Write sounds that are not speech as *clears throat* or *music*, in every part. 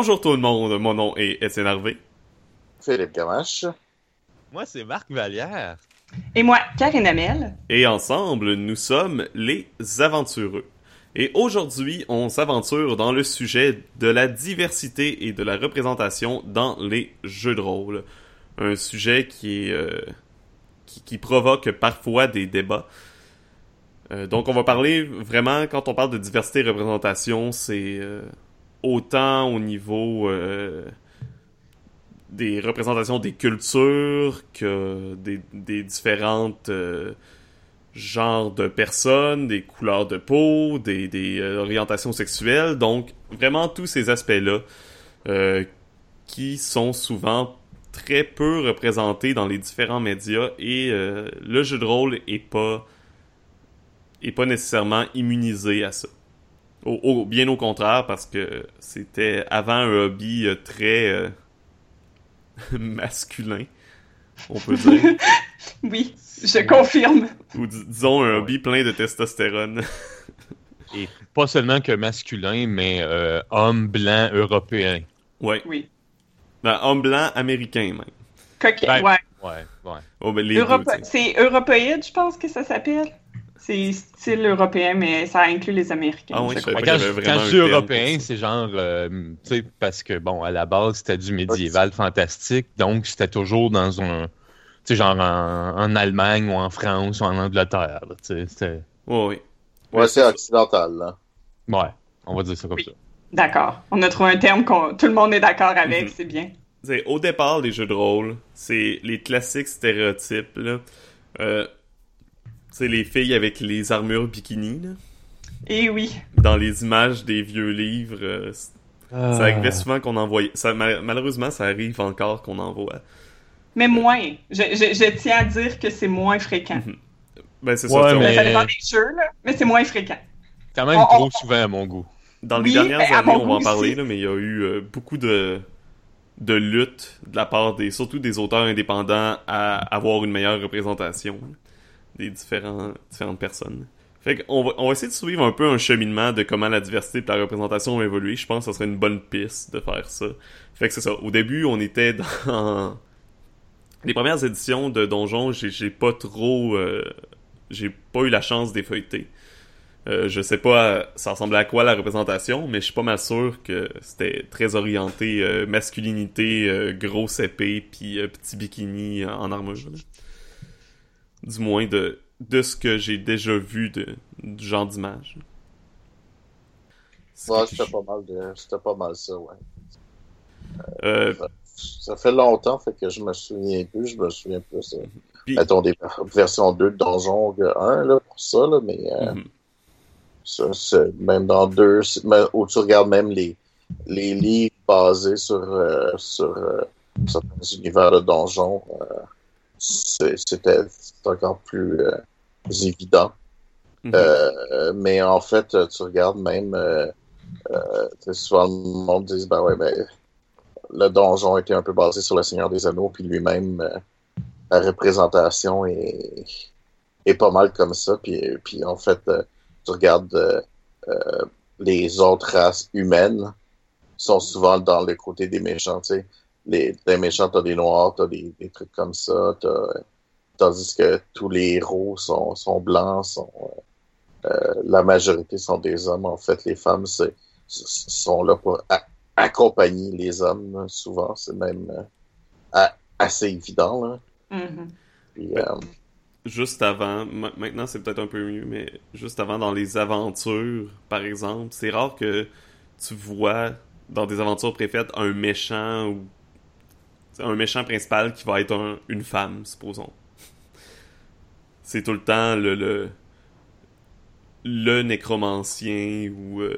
Bonjour tout le monde, mon nom est Étienne Harvey. Philippe Gamache. Moi, c'est Marc Vallière. Et moi, Karine Amel. Et ensemble, nous sommes les aventureux. Et aujourd'hui, on s'aventure dans le sujet de la diversité et de la représentation dans les jeux de rôle. Un sujet qui est euh, qui, qui provoque parfois des débats. Euh, donc, on va parler vraiment, quand on parle de diversité et représentation, c'est euh, autant au niveau euh, des représentations des cultures que des, des différentes euh, genres de personnes, des couleurs de peau, des, euh, orientations sexuelles. Donc, vraiment tous ces aspects-là qui sont souvent très peu représentés dans les différents médias et le jeu de rôle est pas est pas nécessairement immunisé à ça. Au, au- bien au contraire, parce que c'était avant un hobby euh, très euh, *laughs* masculin, on peut dire. *laughs* Oui, je confirme. Ou dis- disons un hobby plein de testostérone. *laughs* Et pas seulement que masculin, mais euh, homme blanc européen. ouais. Oui. Ben, homme blanc américain, même. Coquet, Ben, ouais. Ouais, ouais. Oh, ben, Europe-. C'est européide, je pense que ça s'appelle. C'est style européen, mais ça inclut les Américains. Ah oui, je crois. Quand, je- quand je terme européen, c'est genre, euh, tu sais, parce que, bon, à la base, c'était du médiéval fantastique, donc c'était toujours dans un, tu sais, genre en, en Allemagne ou en France ou en Angleterre, tu sais, c'était, Ouais, ouais. Ouais, c'est occidental, là. ouais, on va dire ça comme Oui. ça. D'accord. On a trouvé un terme qu'on tout le monde est d'accord avec, Mhm. c'est bien. Au départ des jeux de rôle, c'est les classiques stéréotypes là. Euh, c'est les filles avec les armures bikini là. Et oui. Dans les images des vieux livres, euh, c- Ah. ça arrivait souvent qu'on envoyait. Ça, mal- malheureusement, ça arrive encore qu'on envoie. Mais moins. Je, je- je tiens à dire que c'est moins fréquent. Ben c'est Ouais, ça. mais- Ça dépend des jeux, là, mais c'est moins fréquent. Quand même On- trop on- souvent à mon goût. Dans les Oui, dernières ben, années, on va en parler là, mais il y a eu euh, beaucoup de de luttes de la part des surtout des auteurs indépendants à avoir une meilleure représentation des différentes personnes. Fait qu'on on va essayer de suivre un peu un cheminement de comment la diversité et la représentation ont évolué. Je pense que ça serait une bonne piste de faire ça. Fait que c'est ça. Au début, on était dans *laughs* les premières éditions de Donjon. J'ai, pas trop, euh, j'ai pas eu la chance d'effeuilleter. Euh, je sais pas ça ressemblait à quoi la représentation, mais je suis pas mal sûr que c'était très orienté euh, masculinité, euh, grosse épée, puis petit bikini en armure. Du moins de, de ce que j'ai déjà vu de, du genre d'image. Ouais, c'était pas mal de... C'était pas mal ça, ouais. Euh, Ça fait longtemps, fait que je me souviens plus, je me souviens plus. euh, Puis- Mettons des versions 2 de Donjon 1, là, pour ça, là, mais euh, mhm. ça, c'est- même dans deux, c'est- mais où tu regardes même les, les livres basés sur, euh, sur euh, certains univers de Donjon, euh, c'était encore plus euh, évident. Mhm. Euh, mais en fait, euh, tu regardes même, souvent le monde dit, ben ouais, ben, le donjon était un peu basé sur le Seigneur des Anneaux, puis lui-même, la représentation est, est pas mal comme ça. Puis, puis en fait, tu regardes les autres races humaines sont souvent dans le côté des méchants, tu sais. Les, les méchants, t'as des noirs, t'as des, des trucs comme ça, t'as- tandis que tous les héros sont, sont blancs, sont, euh, la majorité sont des hommes. En fait, les femmes c'est, sont là pour a- accompagner les hommes. Souvent, c'est même euh, a- assez évident. Là. Mhm. Puis, euh, juste avant, ma- maintenant c'est peut-être un peu mieux, mais juste avant dans les aventures, par exemple, c'est rare que tu vois dans des aventures préfaites un méchant ou un méchant principal qui va être un- une femme, supposons. C'est tout le temps le le, le nécromancien ou euh,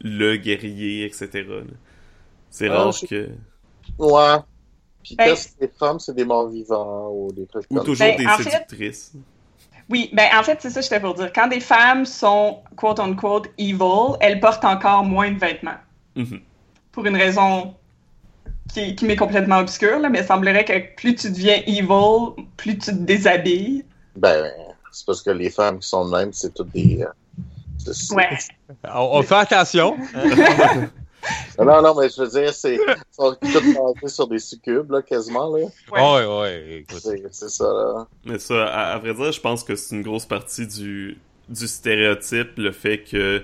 le guerrier, etc. C'est rare que ouais. Puis Ben- quand des femmes, c'est des morts vivants ou des trucs ou toujours Ben, des fait- séductrices. Oui, ben en fait, c'est ça que j'étais pour dire. Quand des femmes sont quote unquote evil, elles portent encore moins de vêtements. Mhm. Pour une raison qui, qui m'est complètement obscure, là, mais il semblerait que plus tu deviens evil, plus tu te déshabilles. Ben, c'est parce que les femmes qui sont de même, c'est toutes des. euh, c'est- Ouais. *laughs* On, on fait attention. *laughs* Non, non, mais je veux dire, c'est. Ils sont tous sur des succubes, là, quasiment, là. Ouais, ouais, ouais. écoute. C'est c'est ça, là. Mais ça, à, à vrai dire, je pense que c'est une grosse partie du, du stéréotype, le fait que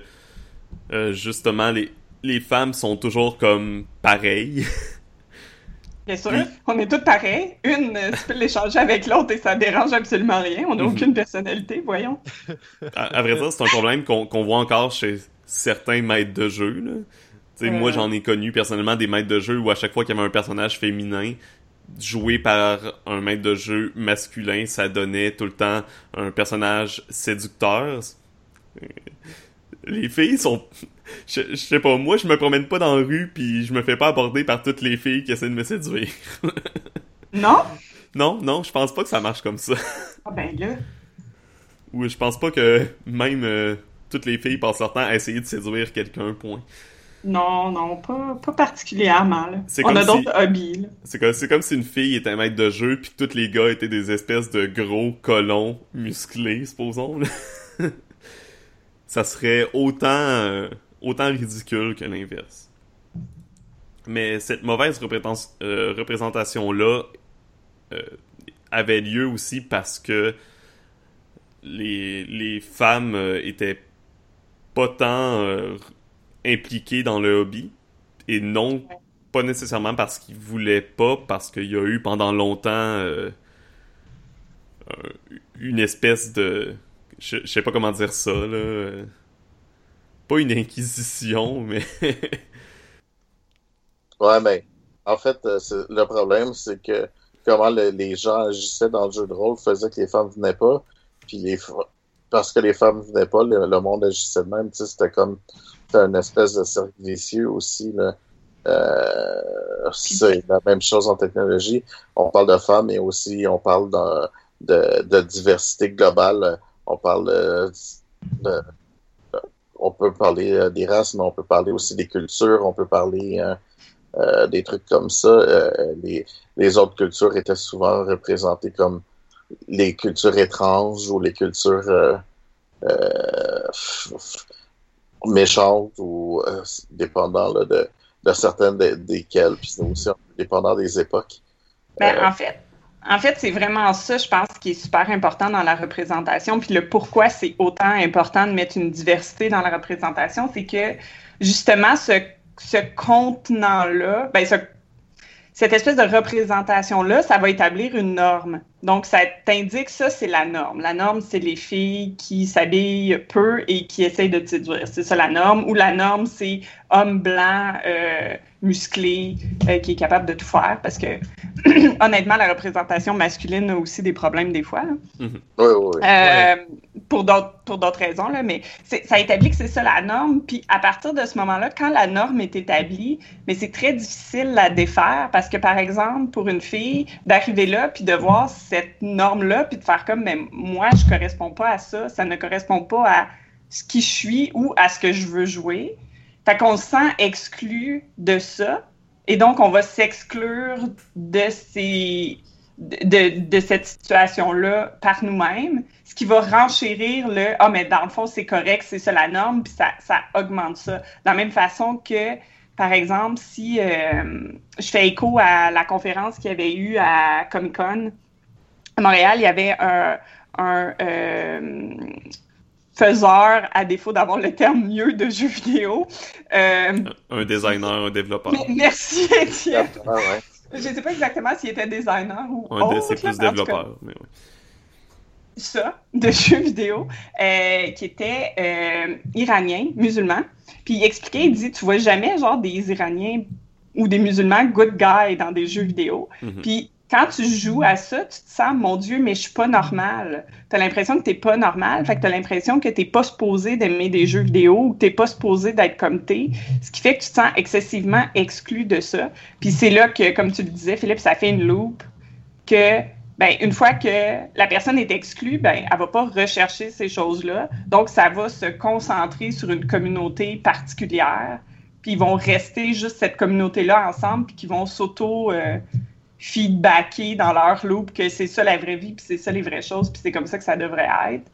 euh, justement les, les femmes sont toujours comme pareilles. *laughs* Bien sûr, Oui. on est toutes pareilles. Une, euh, tu peux l'échanger avec l'autre et ça dérange absolument rien. On n'a Mhm. aucune personnalité, voyons. À, à vrai dire, c'est un problème qu'on qu'on voit encore chez certains maîtres de jeu. Là. Tu sais, Moi, Euh. j'en ai connu personnellement des maîtres de jeu où à chaque fois qu'il y avait un personnage féminin joué par un maître de jeu masculin, ça donnait tout le temps un personnage séducteur. Les filles sont... Je, je sais pas, moi je me promène pas dans la rue puis je me fais pas aborder par toutes les filles qui essaient de me séduire. *laughs* Non? Non, non, je pense pas que ça marche comme ça. Ah ben là. Ou je pense pas que même euh, toutes les filles passent leur temps à essayer de séduire quelqu'un, point. Non, non, pas, pas particulièrement. Là. On comme a si- d'autres hobbies. C'est comme, c'est comme si une fille était un maître de jeu puis que tous les gars étaient des espèces de gros colons musclés, supposons. *laughs* ça serait autant, euh, autant ridicule que l'inverse. Mais cette mauvaise euh, représentation-là euh, avait lieu aussi parce que les, les femmes étaient pas tant impliquées dans le hobby et non pas nécessairement parce qu'ils voulaient pas, parce qu'il y a eu pendant longtemps un- une espèce de... Je, je sais pas comment dire ça, là. Pas une inquisition, mais... *laughs* Ouais, mais en fait, euh, le problème, c'est que comment le- les gens agissaient dans le jeu de rôle faisait que les femmes venaient pas. Puis les parce que les femmes venaient pas, le, le monde agissait de même. Tu sais, c'était comme une espèce de cercle vicieux aussi. Là. Euh, c'est la même chose en technologie. On parle de femmes et aussi on parle de, de, de diversité globale. On parle de, de- on peut parler euh, des races, mais on peut parler aussi des cultures. On peut parler euh, euh, des trucs comme ça. Euh, les, les autres cultures étaient souvent représentées comme les cultures étranges ou les cultures euh, euh, méchantes ou euh, dépendant là, de, de certaines de- desquelles. Puis c'est aussi dépendant des époques. Ben, Euh, En fait, en fait c'est vraiment ça, je pense, qui est super important dans la représentation. Puis le pourquoi c'est autant important de mettre une diversité dans la représentation, c'est que justement, ce, ce contenant-là, ben, ce- cette espèce de représentation-là, ça va établir une norme. Donc, ça t'indique ça, c'est la norme. La norme, c'est les filles qui s'habillent peu et qui essayent de séduire. C'est ça la norme. Ou la norme, c'est homme blanc, euh, musclé, euh, qui est capable de tout faire. Parce que, *clears throat* honnêtement, la représentation masculine a aussi des problèmes des fois. là. oui, oui, oui. Euh, Pour d'autres pour d'autres raisons, là, mais ça établit que c'est ça la norme. Puis à partir de ce moment-là, quand la norme est établie, mais c'est très difficile à défaire parce que, par exemple, pour une fille, d'arriver là puis de voir cette norme-là puis de faire comme, mais moi, je correspond pas à ça, ça ne correspond pas à ce qui je suis ou à ce que je veux jouer. Fait qu'on se sent exclu de ça. Et donc, on va s'exclure de ces de, de cette situation-là par nous-mêmes, ce qui va renchérir le Ah, mais dans le fond, c'est correct, c'est ça la norme, puis ça, ça augmente ça. De la même façon que, par exemple, si euh, je fais écho à la conférence qu'il y avait eu à Comic Con à Montréal, il y avait un, un euh, faiseur, à défaut d'avoir le terme mieux de jeux vidéo. Euh, Un designer, un développeur. merci, Étienne. Ah, ouais. Je sais pas exactement s'il était designer ou Un autre, c'est plus développeur. Mais ouais. ça, de jeux vidéo, euh, qui était euh, iranien, musulman. Puis il expliquait, il dit, tu vois jamais genre des Iraniens ou des musulmans good guys dans des jeux vidéo. Mhm. Puis quand tu joues à ça, tu te sens, mon Dieu, mais je suis pas normal. T'as l'impression que t'es pas normal, fait que t'as l'impression que t'es pas supposé d'aimer des jeux vidéo ou que t'es pas supposé d'être comme t'es, ce qui fait que tu te sens excessivement exclu de ça. Puis c'est là que, comme tu le disais, Philippe, ça fait une loupe que ben, une fois que la personne est exclue, ben, elle va pas rechercher ces choses-là. Donc, ça va se concentrer sur une communauté particulière. Puis, ils vont rester juste cette communauté-là ensemble, puis qu'ils vont s'auto euh, feedbacker dans leur loop que c'est ça la vraie vie, puis c'est ça les vraies choses, puis c'est comme ça que ça devrait être.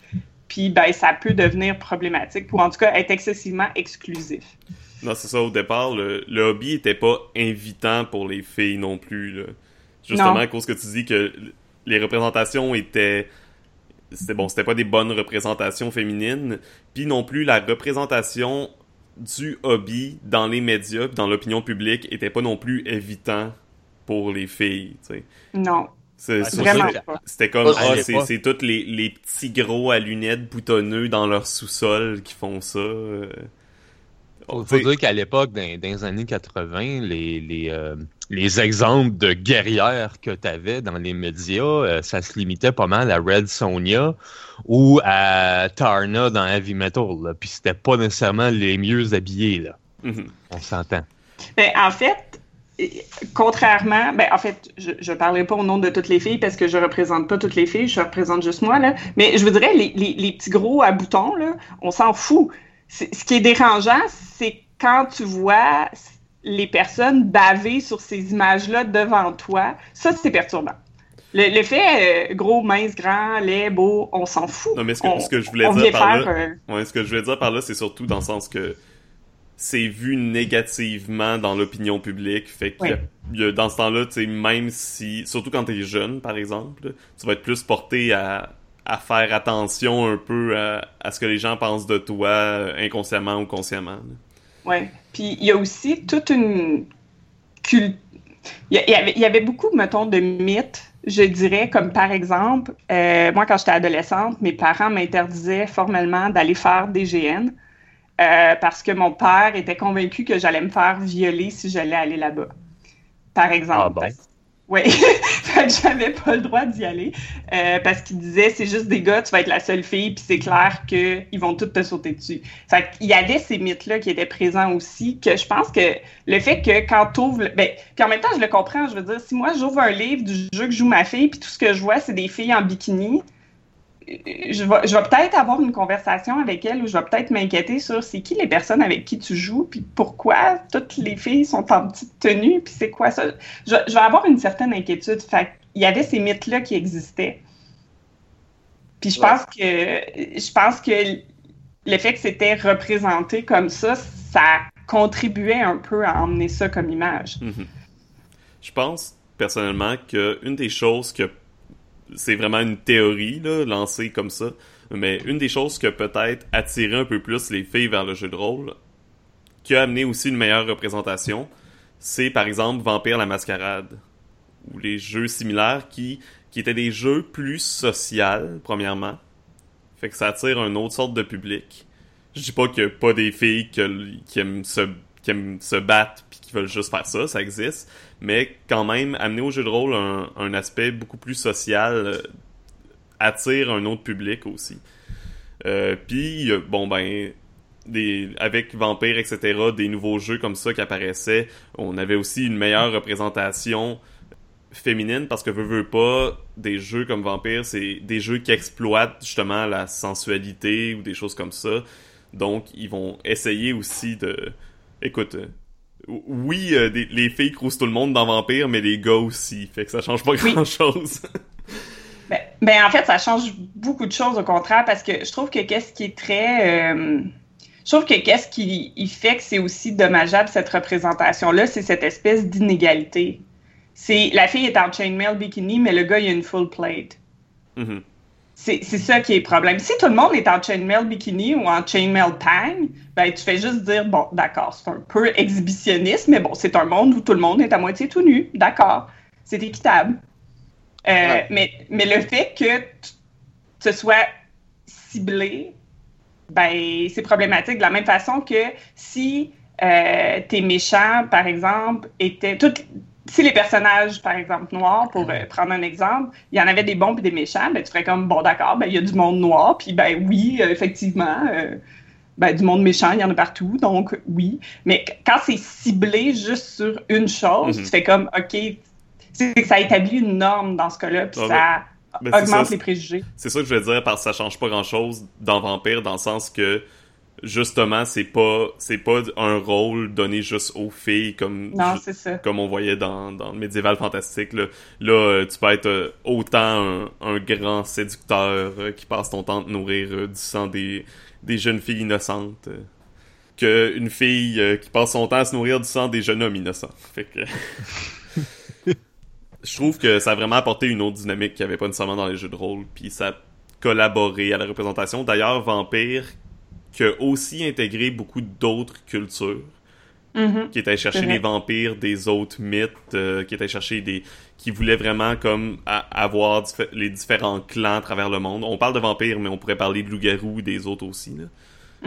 Puis, ben, ça peut devenir problématique, ou en tout cas être excessivement exclusif. Non, c'est ça, au départ, le, le, hobby était pas invitant pour les filles non plus. Là. Justement, Non. à cause que tu dis que les représentations étaient. C'était bon, c'était pas des bonnes représentations féminines. Puis non plus, la représentation du hobby dans les médias, puis dans l'opinion publique, était pas non plus évitant pour les filles. tu sais. Non, C'est- Ouais, c'est- vraiment sûr pas. C'était comme, ah, c'est, c'est tous les, les petits gros à lunettes boutonneux dans leur sous-sol qui font ça. euh. Faut, Tu faut dire qu'à l'époque, dans, dans les années 80, les, les, euh, les exemples de guerrières que tu avais dans les médias, euh, ça se limitait pas mal à Red Sonja ou à Tarna dans Heavy Metal. là. Puis c'était pas nécessairement les mieux habillés, là. mhm. On s'entend. Ben, en fait, contrairement, ben, en fait, je ne parlerai pas au nom de toutes les filles parce que je représente pas toutes les filles, je représente juste moi, là. Mais je voudrais, les, les, les petits gros à boutons, là, on s'en fout. Ce qui est dérangeant, c'est quand tu vois les personnes baver sur ces images-là devant toi. Ça, c'est perturbant. Le- L'effet euh, gros, mince, grand, laid, beau, on s'en fout. Non, mais ce que, on, ce que je voulais dire par faire, là, euh, ouais, ce que je voulais dire par là, c'est surtout dans le sens que c'est vu négativement dans l'opinion publique. Fait que dans ce temps-là, tu sais, même si, surtout quand t'es jeune, par exemple, tu vas être plus porté à, à faire attention un peu à, à ce que les gens pensent de toi, euh, inconsciemment ou consciemment. Oui. Puis il y a aussi toute une culture. Il y, a- il y avait, il y avait beaucoup, mettons, de mythes, je dirais, comme par exemple, euh, moi, quand j'étais adolescente, mes parents m'interdisaient formellement d'aller faire des GN euh, parce que mon père était convaincu que j'allais me faire violer si j'allais aller là-bas. Par exemple. Ah bon? Oui, *laughs* fait que j'avais pas le droit d'y aller euh, parce qu'il disait c'est juste des gars, tu vas être la seule fille, puis c'est clair qu'ils vont toutes te sauter dessus. Fait qu'il y avait ces mythes-là qui étaient présents aussi, que je pense que le fait que quand t'ouvres... Ben, puis en même temps, je le comprends, je veux dire, si moi j'ouvre un livre du jeu que joue ma fille, puis tout ce que je vois, c'est des filles en bikini, je vais, je vais peut-être avoir une conversation avec elle ou je vais peut-être m'inquiéter sur c'est qui les personnes avec qui tu joues, puis pourquoi toutes les filles sont en petite tenue, puis c'est quoi ça? Je, je vais avoir une certaine inquiétude. Fait il y avait ces mythes-là qui existaient. Puis je Ouais. pense que je pense que le fait que c'était représenté comme ça, ça contribuait un peu à emmener ça comme image. Mhm. Je pense personnellement que une des choses que c'est vraiment une théorie là, lancée comme ça, mais une des choses qui a peut-être attiré un peu plus les filles vers le jeu de rôle, qui a amené aussi une meilleure représentation, c'est par exemple Vampire la Mascarade ou les jeux similaires qui qui étaient des jeux plus sociaux premièrement, fait que ça attire une autre sorte de public. Je dis pas qu'il y a pas des filles que- qui aiment se qui aiment se battre puis qui veulent juste faire ça, ça existe, mais quand même amener au jeu de rôle un, aspect beaucoup plus social euh, attire un autre public aussi. Euh, puis euh, bon ben des avec Vampire etc des nouveaux jeux comme ça qui apparaissaient, on avait aussi une meilleure représentation féminine parce que veut veut pas des jeux comme Vampire c'est des jeux qui exploitent justement la sensualité ou des choses comme ça donc ils vont essayer aussi de écoute euh, oui euh, des- les filles crousent tout le monde dans Vampire mais les gars aussi fait que ça change pas Oui. grand chose *laughs* Ben, ben, en fait, ça change beaucoup de choses au contraire parce que je trouve que qu'est-ce qui est très. euh, je trouve que qu'est-ce qui il fait que c'est aussi dommageable cette représentation-là, c'est cette espèce d'inégalité. C'est la fille est en chainmail bikini, mais le gars il a une full plate. Mhm. C'est c'est ça qui est le problème. Si tout le monde est en chainmail bikini ou en chainmail tang, ben tu fais juste dire bon, d'accord, c'est un peu exhibitionniste, mais bon, c'est un monde où tout le monde est à moitié tout nu, d'accord, c'est équitable. Euh, Ouais. mais, mais le fait que tu- ce soit ciblé, ben c'est problématique de la même façon que si euh, tes méchants, par exemple, étaient toutes si les personnages, par exemple, noirs, pour euh, prendre un exemple, il y en avait des bons et des méchants, ben, tu ferais comme, bon, d'accord, ben, il y a du monde noir, puis ben oui, euh, effectivement, euh, ben, du monde méchant, il y en a partout, donc oui. Mais qu- quand c'est ciblé juste sur une chose, Mhm. tu fais comme, OK, c'est que ça établit une norme dans ce cas-là, puis Ah, ça augmente ça, les préjugés. C'est ça que je veux dire parce que ça change pas grand chose dans Vampire dans le sens que justement c'est pas c'est pas un rôle donné juste aux filles comme Non, ju- c'est ça. comme on voyait dans, dans le médiéval fantastique là, là euh, tu peux être euh, autant un, un grand séducteur euh, qui passe ton temps à te nourrir du sang des des jeunes filles innocentes euh, qu'une fille qui passe son temps à se nourrir du sang des jeunes hommes innocents. Fait que... *laughs* je trouve que ça a vraiment apporté une autre dynamique qu'il n'y avait pas nécessairement dans les jeux de rôle, puis ça a collaboré à la représentation. D'ailleurs, Vampire, qui a aussi intégré beaucoup d'autres cultures, Mhm. qui était chercher C'est vrai. les vampires des autres mythes, euh, qui était chercher des... qui voulait vraiment comme a- avoir les différents clans à travers le monde. On parle de vampires, mais on pourrait parler de loups-garous des autres aussi, là.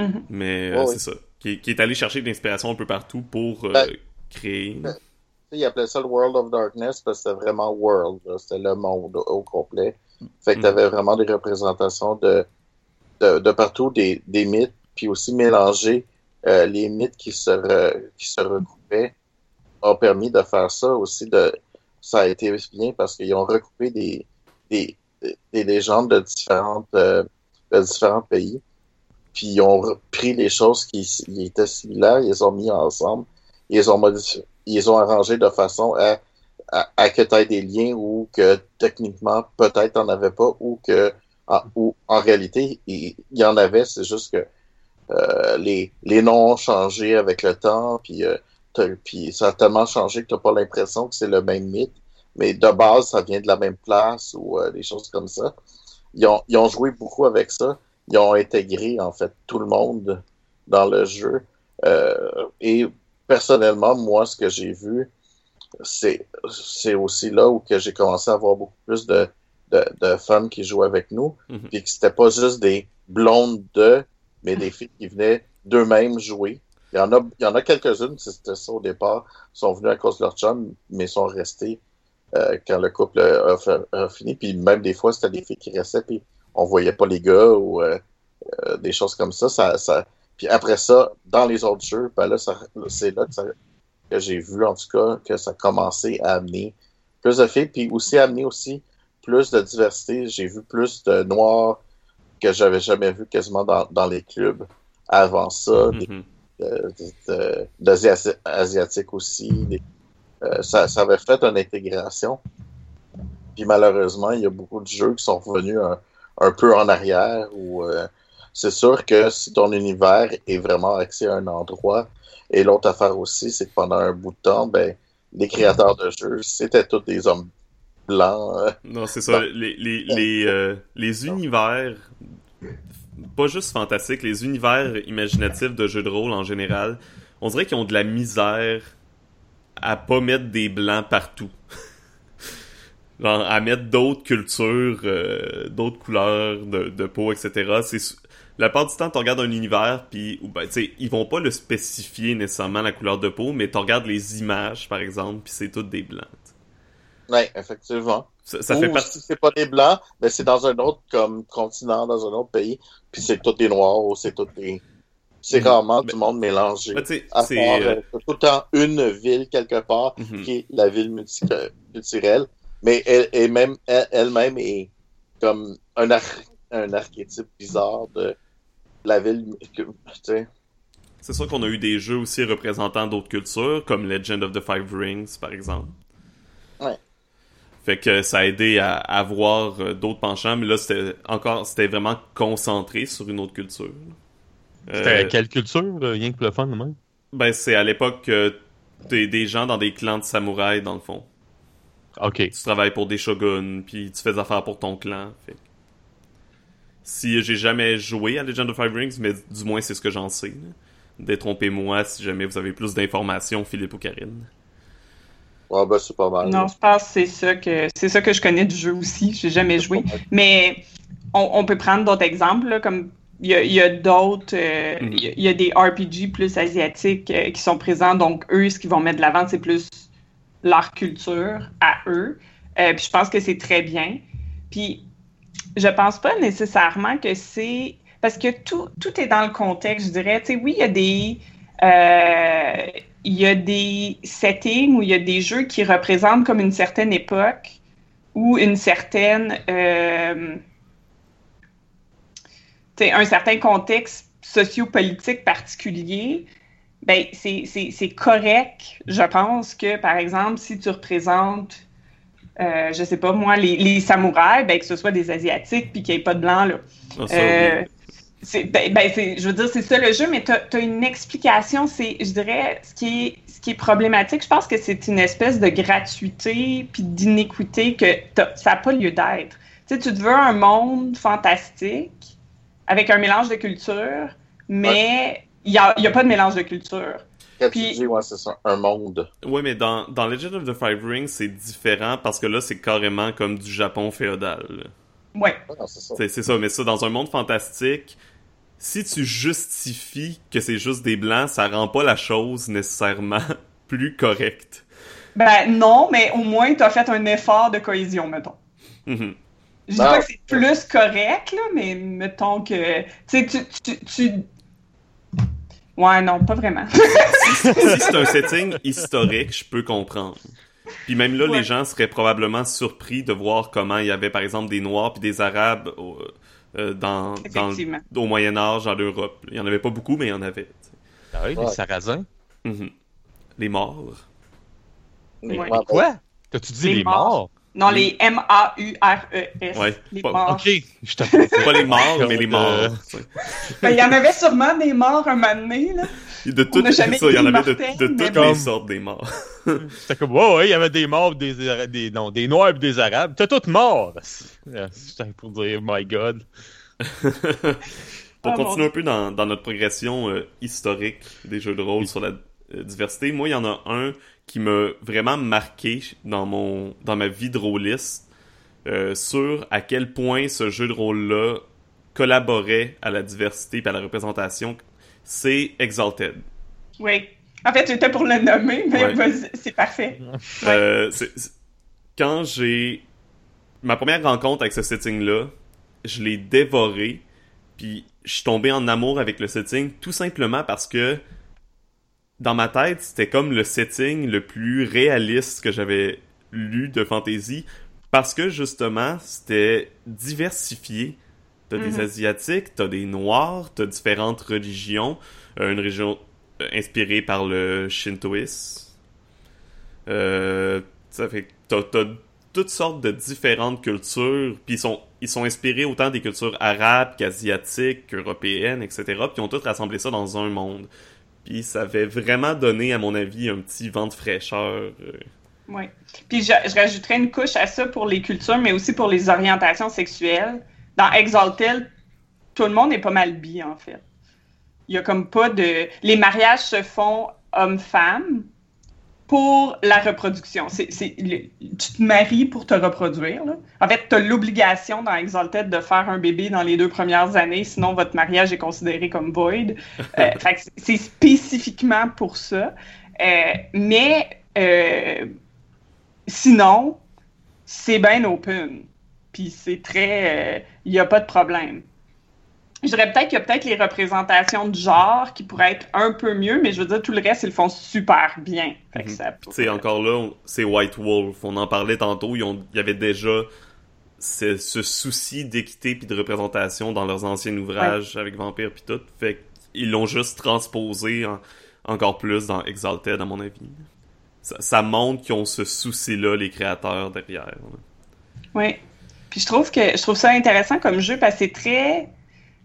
Mhm. Mais euh, c'est ça. Qui, qui est allé chercher de l'inspiration un peu partout pour euh, Ben, créer... ben, Il appelait ça le World of Darkness parce que c'était vraiment world, là. c'était le monde au, au complet. Fait que Mm. t'avais vraiment des représentations de, de, partout, des, des mythes, puis aussi mélanger euh, les mythes qui se, re- qui se recoupaient a permis de faire ça aussi. De, ça a été bien parce qu'ils ont recoupé des, des, des légendes de, différentes, euh, de différents pays, puis ils ont repris les choses qui, étaient similaires, ils les ont mis ensemble, ils ont modifié, ils ont arrangé de façon à, à, à que tu aies des liens ou que techniquement peut-être t'en avais pas ou que en, ou en réalité il, y en avait, c'est juste que euh, les, les noms ont changé avec le temps, puis, euh, puis ça a tellement changé que tu n'as pas l'impression que c'est le même mythe, mais de base, ça vient de la même place ou euh, des choses comme ça. Ils ont, ils ont joué beaucoup avec ça. Ils ont intégré, en fait, tout le monde dans le jeu. Euh, et personnellement, moi, ce que j'ai vu, c'est aussi là où j'ai commencé à avoir beaucoup plus de, de, de femmes qui jouaient avec nous, Mhm. puis que c'était pas juste des blondes de, mais des filles qui venaient d'eux-mêmes jouer. Il y en a, il y en a quelques-unes, c'était ça au départ, sont venues à cause de leur chum, mais sont restées euh, quand le couple a, fini. Puis même des fois, c'était des filles qui restaient, puis on voyait pas les gars ou euh, euh, des choses comme ça. ça, ça... Puis après ça, dans les autres jeux, ben là, ça- c'est là que, ça- que j'ai vu, en tout cas, que ça commençait à amener plus de filles, puis aussi amener aussi plus de diversité. J'ai vu plus de noirs que j'avais jamais vu quasiment dans, dans les clubs avant ça, des Mhm. euh, de- d'Asiati- asiatiques aussi. des- euh, ça, ça avait fait une intégration. Puis malheureusement, il y a beaucoup de jeux qui sont revenus un, un peu en arrière où euh, c'est sûr que si ton univers est vraiment axé à un endroit, et l'autre affaire aussi, c'est que pendant un bout de temps, ben, les créateurs de jeux, c'était tous des hommes blancs. euh, Non, c'est ça. Les, les, les, euh, les univers, pas juste fantastiques, les univers imaginatifs de jeux de rôle en général, on dirait qu'ils ont de la misère à pas mettre des blancs partout. *laughs* Genre, à mettre d'autres cultures, euh, d'autres couleurs de, de peau, etc. C'est la part du temps, tu regardes un univers, puis ben, sais, ils vont pas le spécifier nécessairement la couleur de peau, mais tu regardes les images, par exemple, puis c'est toutes des blancs. Ouais, effectivement. Ça, ça Ou fait partie. si c'est pas des blancs, mais c'est dans un autre comme continent, dans un autre pays, puis c'est tous des noirs ou c'est tous des. C'est Mhm. rarement Mais- tout le monde mélangé. À c'est. part, euh, euh, tout le temps une ville quelque part mhm. qui est la ville multi- multiculturelle, mais elle, elle même elle- elle-même est comme un, ar- un archétype bizarre de la ville. sais, C'est sûr qu'on a eu des jeux aussi représentant d'autres cultures, comme Legend of the Five Rings, par exemple. Ouais. Fait que ça a aidé à, avoir euh, d'autres penchants, mais là, c'était encore, c'était vraiment concentré sur une autre culture. C'était Euh, quelle culture, euh, rien que pour le fun, même? Ben, c'est à l'époque que t'es des gens dans des clans de samouraïs, dans le fond. Ok. Tu travailles pour des shoguns, puis tu fais affaire pour ton clan. Fait Si j'ai jamais joué à Legend of Five Rings, mais du moins c'est ce que j'en sais. Détrompez-moi si jamais vous avez plus d'informations, Philippe ou Karine. Ouais, ben, c'est pas mal. Non, je pense que c'est ça que c'est ça que je connais du jeu aussi. J'ai jamais joué. Mais on, on peut prendre d'autres exemples, là, comme il y a, d'autres, euh, Mhm. il y a- il y, a des RPG plus asiatiques euh, qui sont présents. Donc, eux, ce qu'ils vont mettre de l'avant, c'est plus leur culture à eux. Euh, puis je pense que c'est très bien. Puis je pense pas nécessairement que c'est parce que tout, tout est dans le contexte, je dirais. Tu sais, oui, il y a des euh, il y a des settings où il y a des jeux qui représentent comme une certaine époque ou une certaine euh, un certain contexte sociopolitique particulier, ben c'est correct, je pense, que, par exemple, si tu représentes, euh, je sais pas moi, les, les samouraïs, ben que ce soit des Asiatiques puis qu'il n'y ait pas de blanc, là. Ah, ça, Euh, oui. C'est, ben, ben, c'est, je veux dire, c'est ça le jeu, mais tu as une explication. C'est, je dirais, ce qui est, ce qui est problématique, je pense que c'est une espèce de gratuité puis d'inéquité que ça n'a pas lieu d'être. Tu sais, tu te veux un monde fantastique avec un mélange de cultures, mais il n'y a, y a pas de mélange de culture. Puis... tu dis, ouais, c'est ça, un monde. Oui, mais dans, dans Legend of the Five Rings, c'est différent parce que là, c'est carrément comme du Japon féodal. Ouais. Ah, c'est ça. C'est ça, mais ça, dans un monde fantastique, si tu justifies que c'est juste des blancs, ça rend pas la chose nécessairement *laughs* plus correcte. Ben non, mais au moins tu as fait un effort de cohésion, mettons. Mhm. Je dis pas que c'est plus correct, là, mais mettons que. Tu sais, tu, tu, Ouais, non, pas vraiment. *laughs* si, c'est un setting historique, je peux comprendre. Puis même là, les gens seraient probablement surpris de voir comment il y avait, par exemple, des Noirs puis des Arabes euh, dans, au Moyen Âge en Europe. Il y en avait pas beaucoup, mais il y en avait. Ah oui, les Sarrasins. Mhm. Les morts. Les Quoi? T'as-tu dit les, morts? Non, les M-A-U-R-E-S. Ouais. Les morts. Ok, je *laughs* Pas les morts, mais les morts. Ben, il y en avait sûrement des morts un moment donné, là. De toutes ça, il y en avait de, toutes les sortes des morts. *laughs* C'était comme, ouais, ouais, il y avait des morts, des, des, non, des noirs et des arabes. T'es tous morts! C'était pour dire, my god. pour ah, continuer un peu dans, dans notre progression euh, historique des jeux de rôle sur la euh, diversité, moi, il y en a un qui m'a vraiment marqué dans, mon, dans ma vie de rôliste euh, sur à quel point ce jeu de rôle-là collaborait à la diversité et à la représentation c'est Exalted. Oui. En fait, j'étais pour le nommer, mais c'est parfait. *laughs* Euh, quand j'ai. Ma première rencontre avec ce setting-là, je l'ai dévoré, puis je suis tombé en amour avec le setting tout simplement parce que dans ma tête, c'était comme le setting le plus réaliste que j'avais lu de fantasy parce que justement, c'était diversifié T'as des mhm. Asiatiques, t'as des Noirs, t'as différentes religions. Euh, une religion euh, inspirée par le Shintoïsme. Euh, ça fait t'as, toutes sortes de différentes cultures, puis ils sont, ils sont inspirés autant des cultures arabes qu'asiatiques, européennes, etc. Puis ils ont tous rassemblé ça dans un monde. Puis ça avait vraiment donné, à mon avis, un petit vent de fraîcheur. Oui. Puis je, je rajouterais une couche à ça pour les cultures, mais aussi pour les orientations sexuelles dans Exalted, tout le monde est pas mal bi, en fait. Il y a comme pas de. Les mariages se font homme-femme pour la reproduction. C'est, Tu te maries pour te reproduire. Là. En fait, tu as l'obligation dans Exalted de faire un bébé dans les deux premières années, sinon votre mariage est considéré comme void. *laughs* Euh, c'est spécifiquement pour ça. Euh, mais euh, sinon, c'est bien open puis c'est très... Il euh, n'y a pas de problème. Je dirais peut-être qu'il y a peut-être les représentations de genre qui pourraient être un peu mieux, mais je veux dire, tout le reste, ils le font super bien. C'est mhm. encore là, c'est White Wolf. On en parlait tantôt. Il y avait déjà ce, souci d'équité puis de représentation dans leurs anciens ouvrages avec Vampire puis tout. Fait qu'ils l'ont juste transposé encore plus dans Exalted, à mon avis. Ça, montre qu'ils ont ce souci-là, les créateurs derrière. Oui. Puis je trouve que je trouve ça intéressant comme jeu parce que c'est très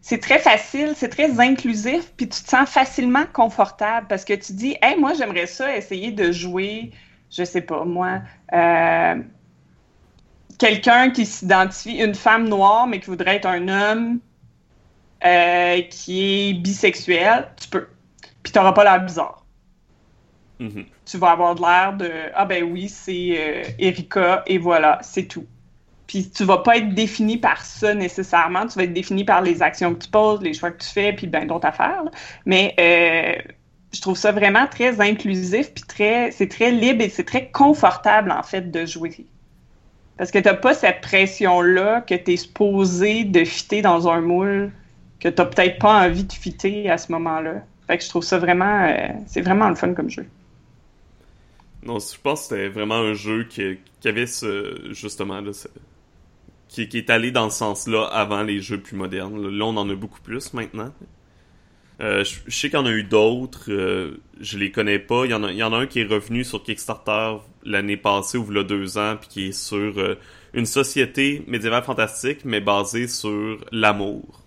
c'est très facile, c'est très inclusif, puis tu te sens facilement confortable parce que tu dis, hey, moi j'aimerais ça essayer de jouer, je sais pas moi, euh, quelqu'un qui s'identifie, une femme noire mais qui voudrait être un homme euh, qui est bisexuel, tu peux. Puis tu n'auras pas l'air bizarre. Mm-hmm. Tu vas avoir l'air de ah ben oui c'est euh, Erika et voilà c'est tout. Puis tu vas pas être défini par ça nécessairement. Tu vas être défini par les actions que tu poses, les choix que tu fais, puis ben d'autres affaires. Mais euh, je trouve ça vraiment très inclusif, puis très, c'est très libre et c'est très confortable en fait de jouer. Parce que t'as pas cette pression-là que tu es supposé de fitter dans un moule que t'as peut-être pas envie de fitter à ce moment-là. Fait que je trouve ça vraiment, euh, c'est vraiment le fun comme jeu. Non, je pense que c'était vraiment un jeu qui, avait ce, justement, là, qui, est allé dans ce sens-là avant les jeux plus modernes. Là, on en a beaucoup plus maintenant. Euh, je, sais qu'il y en a eu d'autres, euh, je les connais pas. Il y, en a, il y en a un qui est revenu sur Kickstarter l'année passée ou il y a deux ans, puis qui est sur euh, une société médiévale fantastique, mais basée sur l'amour.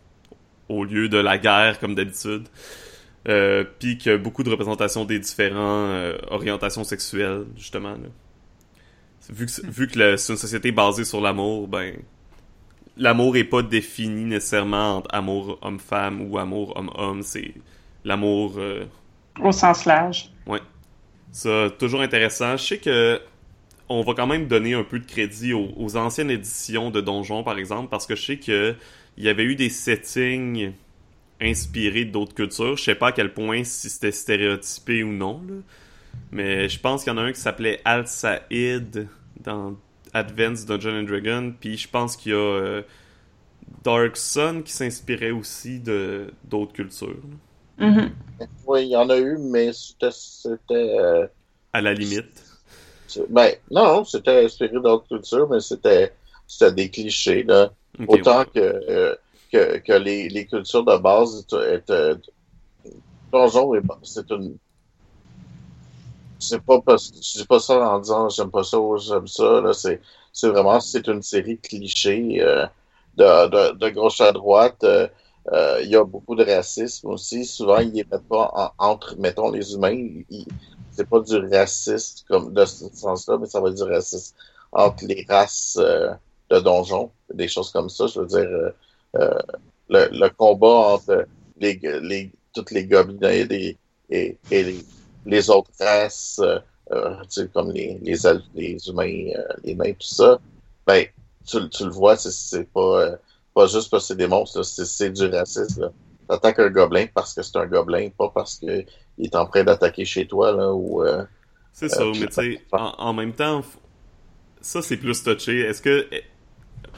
au lieu de la guerre comme d'habitude. Euh, puis qu'il y a beaucoup de représentations des différentes euh, orientations sexuelles, justement. Là. Vu que, vu que c'est une société basée sur l'amour, ben l'amour est pas défini nécessairement entre amour homme-femme ou amour homme-homme, c'est l'amour... Euh, Au sens large. Ouais. Ça, toujours intéressant. Je sais que on va quand même donner un peu de crédit aux, aux anciennes éditions de Donjon, par exemple, parce que je sais que il y avait eu des settings inspirés d'autres cultures. Je sais pas à quel point si c'était stéréotypé ou non, là. mais je pense qu'il y en a un qui s'appelait Al Saïd dans Advanced Dungeon and Dragon, puis je pense qu'il y a euh, Dark Sun qui s'inspirait aussi de d'autres cultures. Mm-hmm. Oui, il y en a eu, mais c'était. Euh, à la limite. Ben, non, c'était inspiré d'autres cultures, mais c'était des clichés. Là. Autant que, euh, que, que les, les, cultures de base étaient. Donjon, c'est une. C'est pas parce je dis pas ça en disant j'aime pas ça ou j'aime ça. Là, c'est, c'est vraiment c'est une série de clichés euh, de, de, de, gauche à droite. Euh, euh, il y a beaucoup de racisme aussi. Souvent, ils ne mettent pas entre, mettons, les humains. C'est pas du racisme comme de ce sens-là, mais ça va être du racisme entre les races de donjons, des choses comme ça. Je veux dire, le, le, combat entre les, les, toutes les gobelins et, et, et les, autres races, euh, comme les, les, les humains, euh, les nains, tout ça, ben, tu, tu le vois, c'est pas, euh, pas juste parce que c'est des monstres, c'est du racisme. T'attaques un gobelin parce que c'est un gobelin, pas parce qu'il est en train d'attaquer chez toi, là, ou... c'est ça, mais tu sais, en, en, même temps, ça, c'est plus touché. Est-ce que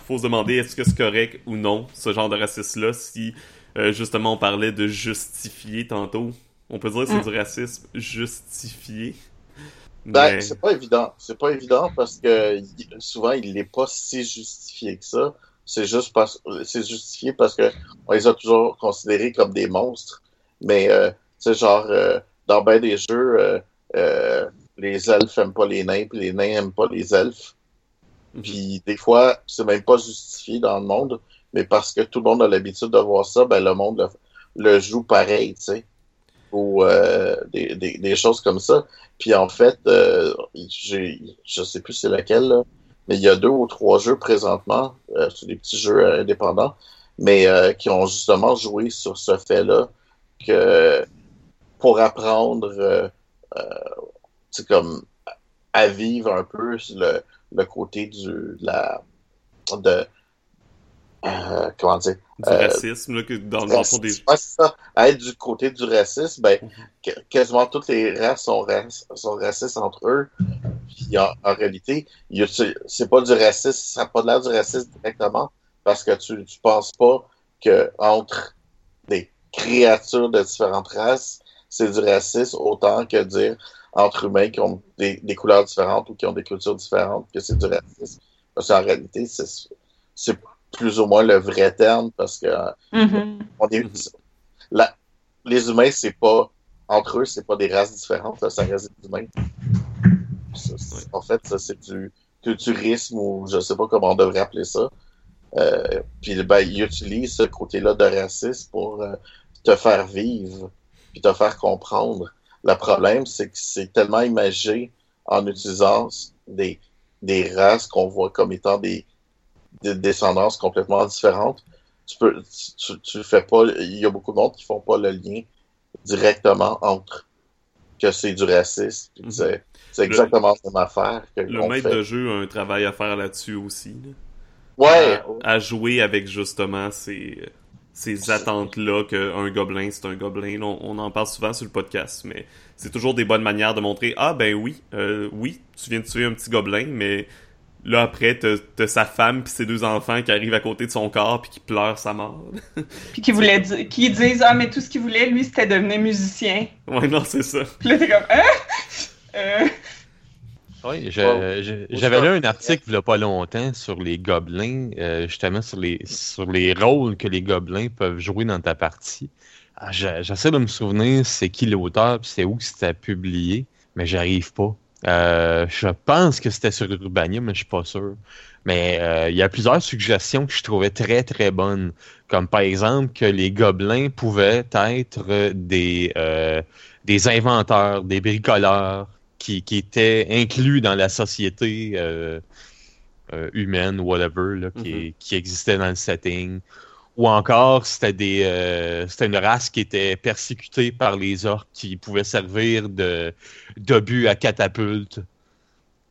faut se demander est-ce que c'est correct ou non, ce genre de racisme-là, si euh, justement on parlait de justifier tantôt? On peut dire que c'est mm. du racisme justifié. Ben, c'est pas évident. C'est pas évident parce que souvent il n'est pas si justifié que ça. C'est juste parce c'est justifié parce que on les a toujours considérés comme des monstres. Mais euh, c'est genre euh, dans bien des jeux, euh, les elfes aiment pas les nains, puis les nains aiment pas les elfes. Puis des fois, c'est même pas justifié dans le monde, mais parce que tout le monde a l'habitude de voir ça, ben le monde le, joue pareil, tu sais. Ou euh, des, des, choses comme ça. Puis en fait, euh, je sais plus c'est lequel, là, mais il y a deux ou trois jeux présentement, euh, c'est des petits jeux euh, indépendants, mais euh, qui ont justement joué sur ce fait-là que pour apprendre, c'est comme à vivre un peu le, le côté du de la de euh, comment dire? Du euh, racisme là, que dans le fond des ça. à être du côté du racisme ben quasiment toutes les races sont, sont racistes entre eux puis en, en réalité c'est pas du racisme ça n'a pas l'air du racisme directement parce que tu tu penses pas que entre des créatures de différentes races c'est du racisme autant que dire entre humains qui ont des, des, couleurs différentes ou qui ont des cultures différentes, que c'est du racisme. Parce qu'en réalité, c'est plus ou moins le vrai terme parce que mm-hmm. on est, la, les humains, c'est pas entre eux, c'est pas des races différentes, là, ça reste des humains. en fait, ça c'est du culturisme ou je sais pas comment on devrait appeler ça. Euh, puis ben, ils utilisent ce côté-là de racisme pour euh, te faire vivre puis te faire comprendre. Le problème, c'est que c'est tellement imagé en utilisant des, des races qu'on voit comme étant des, des, descendances complètement différentes. Tu peux, tu, tu fais pas, il y a beaucoup de monde qui font pas le lien directement entre que c'est du racisme. Mhm. C'est exactement la même affaire. Que le maître de jeu a un travail à faire là-dessus aussi. Là. Ouais. À, à, jouer avec justement ces, ces attentes-là qu'un gobelin, c'est un gobelin. On, en parle souvent sur le podcast, mais c'est toujours des bonnes manières de montrer Ah ben oui, euh, oui, tu viens de tuer un petit gobelin, mais là après, t'as sa femme puis ses deux enfants qui arrivent à côté de son corps puis qui pleurent sa mort. *laughs* puis qui voulait qui disent Ah mais tout ce qu'il voulait, lui, c'était devenir musicien. Ouais, non, c'est ça. Puis là, t'es comme Hein? Euh... Oui, j'avais lu un article il n'y a pas longtemps sur les gobelins, euh, justement sur les, sur les rôles que les gobelins peuvent jouer dans ta partie. Ah, j'essaie de me souvenir c'est qui l'auteur et c'est où c'était publié, mais j'arrive pas. Euh, je pense que c'était sur Urbania, mais je suis pas sûr. Mais euh, il y a plusieurs suggestions que je trouvais très très bonnes, comme par exemple que les gobelins pouvaient être des euh, des inventeurs, des bricoleurs qui, qui étaient inclus dans la société humaine, whatever, là, qui, Mhm. qui existait dans le setting. Ou encore, c'était des euh, c'était une race qui était persécutée par les orques qui pouvaient servir de d'obus à catapulte.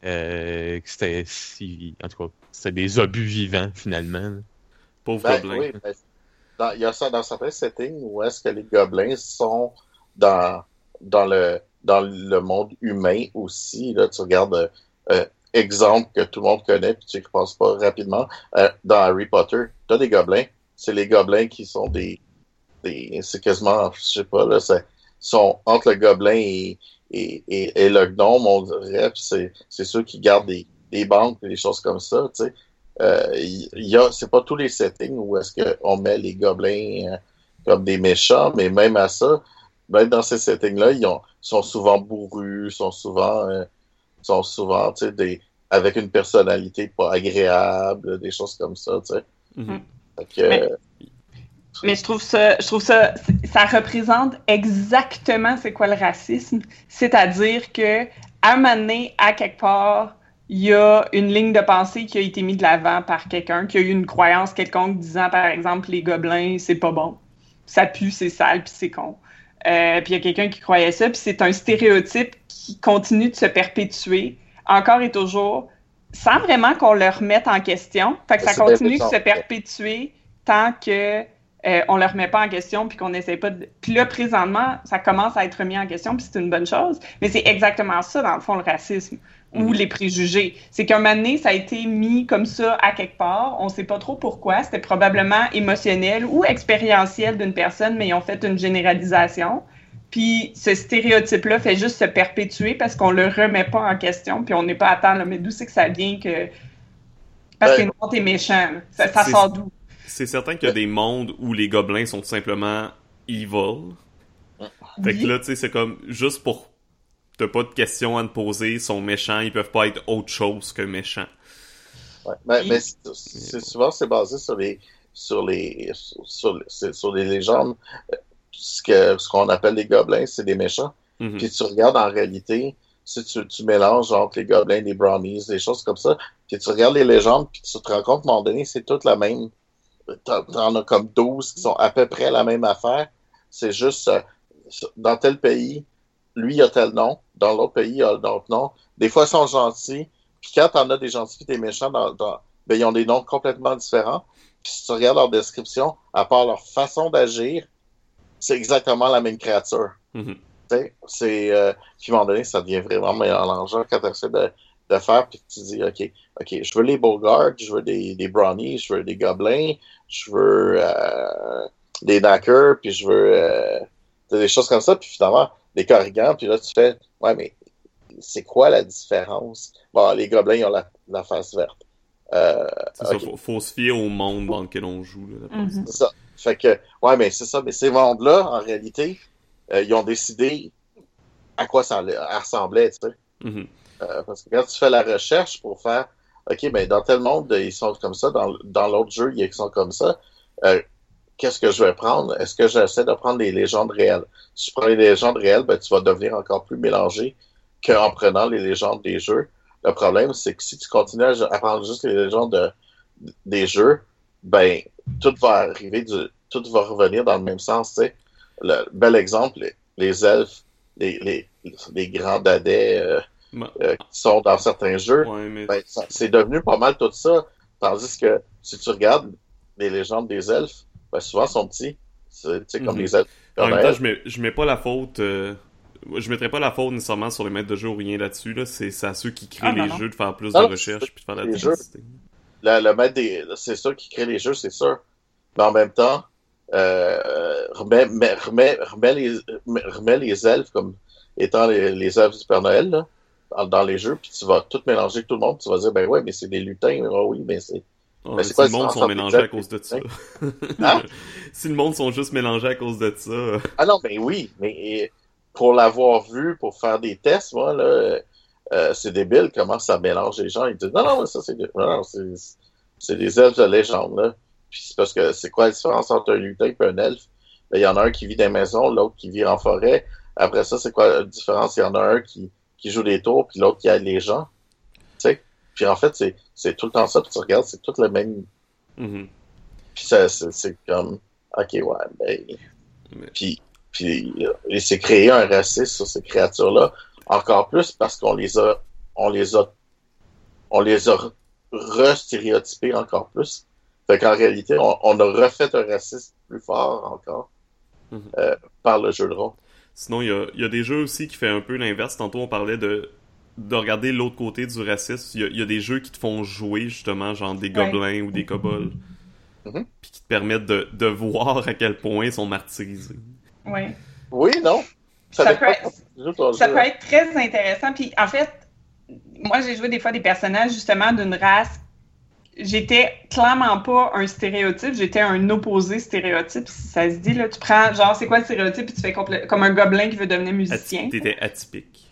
Euh, c'était si- en tout cas, c'était des obus vivants finalement. Pauvre Ben, gobelin. oui, ben, dans- il y a ça dans certains settings où est-ce que les gobelins sont dans, dans, le, dans le monde humain aussi. Là, tu regardes, euh, euh, exemple que tout le monde connaît, puis tu ne penses pas rapidement, euh, dans Harry Potter, tu as des gobelins. C'est les gobelins qui sont des... c'est quasiment, je sais pas, là, c'est sont entre le gobelin et, le gnome, on dirait, c'est c'est ceux qui gardent des, banques et des choses comme ça, tu sais. Euh, y a, c'est pas tous les settings où est-ce qu'on met les gobelins euh, comme des méchants, mais même à ça, même dans ces settings-là, ils ont, sont souvent bourrus, sont souvent, euh, sont souvent, tu sais, des, avec une personnalité pas agréable, des choses comme ça, tu sais. Mhm. Que, Mais- euh, Mais je trouve ça, je trouve ça, ça représente exactement c'est quoi le racisme. C'est-à-dire que, à un moment donné, à quelque part, il y a une ligne de pensée qui a été mise de l'avant par quelqu'un, qui a eu une croyance quelconque disant, par exemple, les gobelins, c'est pas bon. Ça pue, c'est sale, puis c'est con. Euh, puis il y a quelqu'un qui croyait ça, puis c'est un stéréotype qui continue de se perpétuer encore et toujours, sans vraiment qu'on le remette en question. Fait que ça continue de se perpétuer tant que euh, on le remet pas en question puis qu'on n'essaie pas de... Puis là, présentement, ça commence à être remis en question puis c'est une bonne chose. Mais c'est exactement ça, dans le fond, le racisme ou Mhm. les préjugés. C'est qu'un moment donné, ça a été mis comme ça à quelque part. On sait pas trop pourquoi. C'était probablement émotionnel ou expérientiel d'une personne, mais ils ont fait une généralisation. Puis ce stéréotype-là fait juste se perpétuer parce qu'on le remet pas en question, puis on n'est pas à temps, là, mais d'où c'est que ça vient que... Parce Ben- que non, t'es méchant. là. Ça, sort d'où? C'est certain qu'il y a des mondes où les gobelins sont tout simplement evil. Fait que là, tu sais, c'est comme juste pour t'as pas de questions à te poser, ils sont méchants, ils peuvent pas être autre chose que méchants. Ouais, mais, Et- mais souvent c'est basé sur les sur les sur, sur, sur les légendes. Ce que ce qu'on appelle les gobelins, c'est des méchants. Mhm. Puis tu regardes en réalité, si tu, tu mélanges entre les gobelins, les brownies, des choses comme ça, puis tu regardes les légendes, puis tu te rends compte qu'à un moment donné, c'est toute la même. T'en t'en as comme 12 qui sont à peu près la même affaire. C'est juste euh, dans tel pays, lui il a tel nom, dans l'autre pays il a d'autres noms. Des fois ils sont gentils, puis quand t'en as des gentils et des méchants, dans, dans- ben, ils ont des noms complètement différents. Puis si tu regardes leur description, à part leur façon d'agir, c'est exactement la même créature. Tu sais, C'est, euh, puis à un moment donné, ça devient vraiment mélangeant quand tu essaies de, de faire, puis que tu dis, OK, OK, je veux les Bogarts, je veux des, des Brownies, je veux des Gobelins, je veux euh, des Knackers, puis je veux euh, des choses comme ça, puis finalement, des Corrigans, puis là, tu fais, ouais, mais c'est quoi la différence? Bon, les Gobelins, ils ont la, la face verte. Euh, C'est ça, faut, faut se fier au monde dans lequel on joue. Là, Mhm. c'est ça. Fait que, ouais, mais c'est ça. Mais ces mondes-là, en réalité, euh, ils ont décidé à quoi ça ressemblait, tu sais. Mhm. Euh, parce que quand tu fais la recherche pour faire, OK, ben dans tel monde, ils sont comme ça, dans, dans l'autre jeu, ils sont comme ça, euh, qu'est-ce que je vais prendre? Est-ce que j'essaie de prendre les légendes réelles? Si tu prends les légendes réelles, ben, tu vas devenir encore plus mélangé qu'en prenant les légendes des jeux. Le problème, c'est que si tu continues à, à prendre juste les légendes de- des jeux, ben, tout va arriver, du, tout va revenir dans le même sens, tu sais. Le bel exemple, les, les elfes, les, les, les grands dadais euh, Ma- euh, qui sont dans certains jeux, Ouais, mais ben, ça- c'est devenu pas mal tout ça. Tandis que si tu regardes les légendes des elfes, ben, souvent sont petits. C'est tu sais, comme Mhm. les elfes. en même temps, je mets, je mets pas la faute. euh, Je mettrais pas la faute nécessairement sur les maîtres de jeu ou rien là-dessus. Là. C'est à ceux qui créent Ah, non, les non. jeux de faire plus Non, de non, recherche c'est puis de faire la diversité. le, le maître des. C'est sûr qui crée les jeux, c'est sûr. Mais en même temps, euh, remets, mais- remets, remets, les, les elfes comme étant les, les elfes du Père Noël là, dans, dans les jeux, puis tu vas tout mélanger avec tout le monde. Tu vas dire, ben ouais, mais c'est des lutins. Ah oui, mais c'est. Mais si quoi le monde sont mélangés à cause de ça. Hein? *laughs* si le monde sont juste mélangés à cause de ça. euh, Ah non, mais oui, mais pour l'avoir vu, pour faire des tests, moi, là, euh, c'est débile comment ça mélange les gens. Ils disent non, non, ça c'est des, non, c'est, c'est des elfes de légende. Là. Puis c'est parce que c'est quoi la différence entre un lutin et un elfe? Ben, il y en a un qui vit dans les maisons, l'autre qui vit en forêt. Après ça, c'est quoi la différence? Il y en a un qui, qui joue des tours, puis l'autre qui aide les gens. Tu sais? Puis en fait, c'est, c'est tout le temps ça. Puis tu regardes, c'est tout le même. Mhm. Puis ça, c'est, c'est comme, ok, ouais, ben. Mais- Puis, puis euh, il s'est créé un racisme sur ces créatures-là, encore plus parce qu'on les a, on les a, on les a re-stéréotypés encore plus. Fait qu'en réalité, on, on a refait un racisme plus fort encore Mhm. euh, par le jeu de rôle. Sinon, il y a, il y a des jeux aussi qui fait un peu l'inverse. Tantôt, on parlait de, de regarder l'autre côté du racisme. Il y, a, il y a des jeux qui te font jouer, justement, genre des Ouais. gobelins ou des kobolds. Mhm. Puis qui te permettent de, de voir à quel point ils sont martyrisés. Oui. Oui, non? Ça peut être- Ça peut être très intéressant. Puis en fait, moi, j'ai joué des fois des personnages justement d'une race. J'étais clairement pas un stéréotype, j'étais un opposé stéréotype, si ça se dit. Là. Tu prends, genre, c'est quoi le stéréotype, puis tu fais comme un gobelin qui veut devenir musicien. T'étais atypique.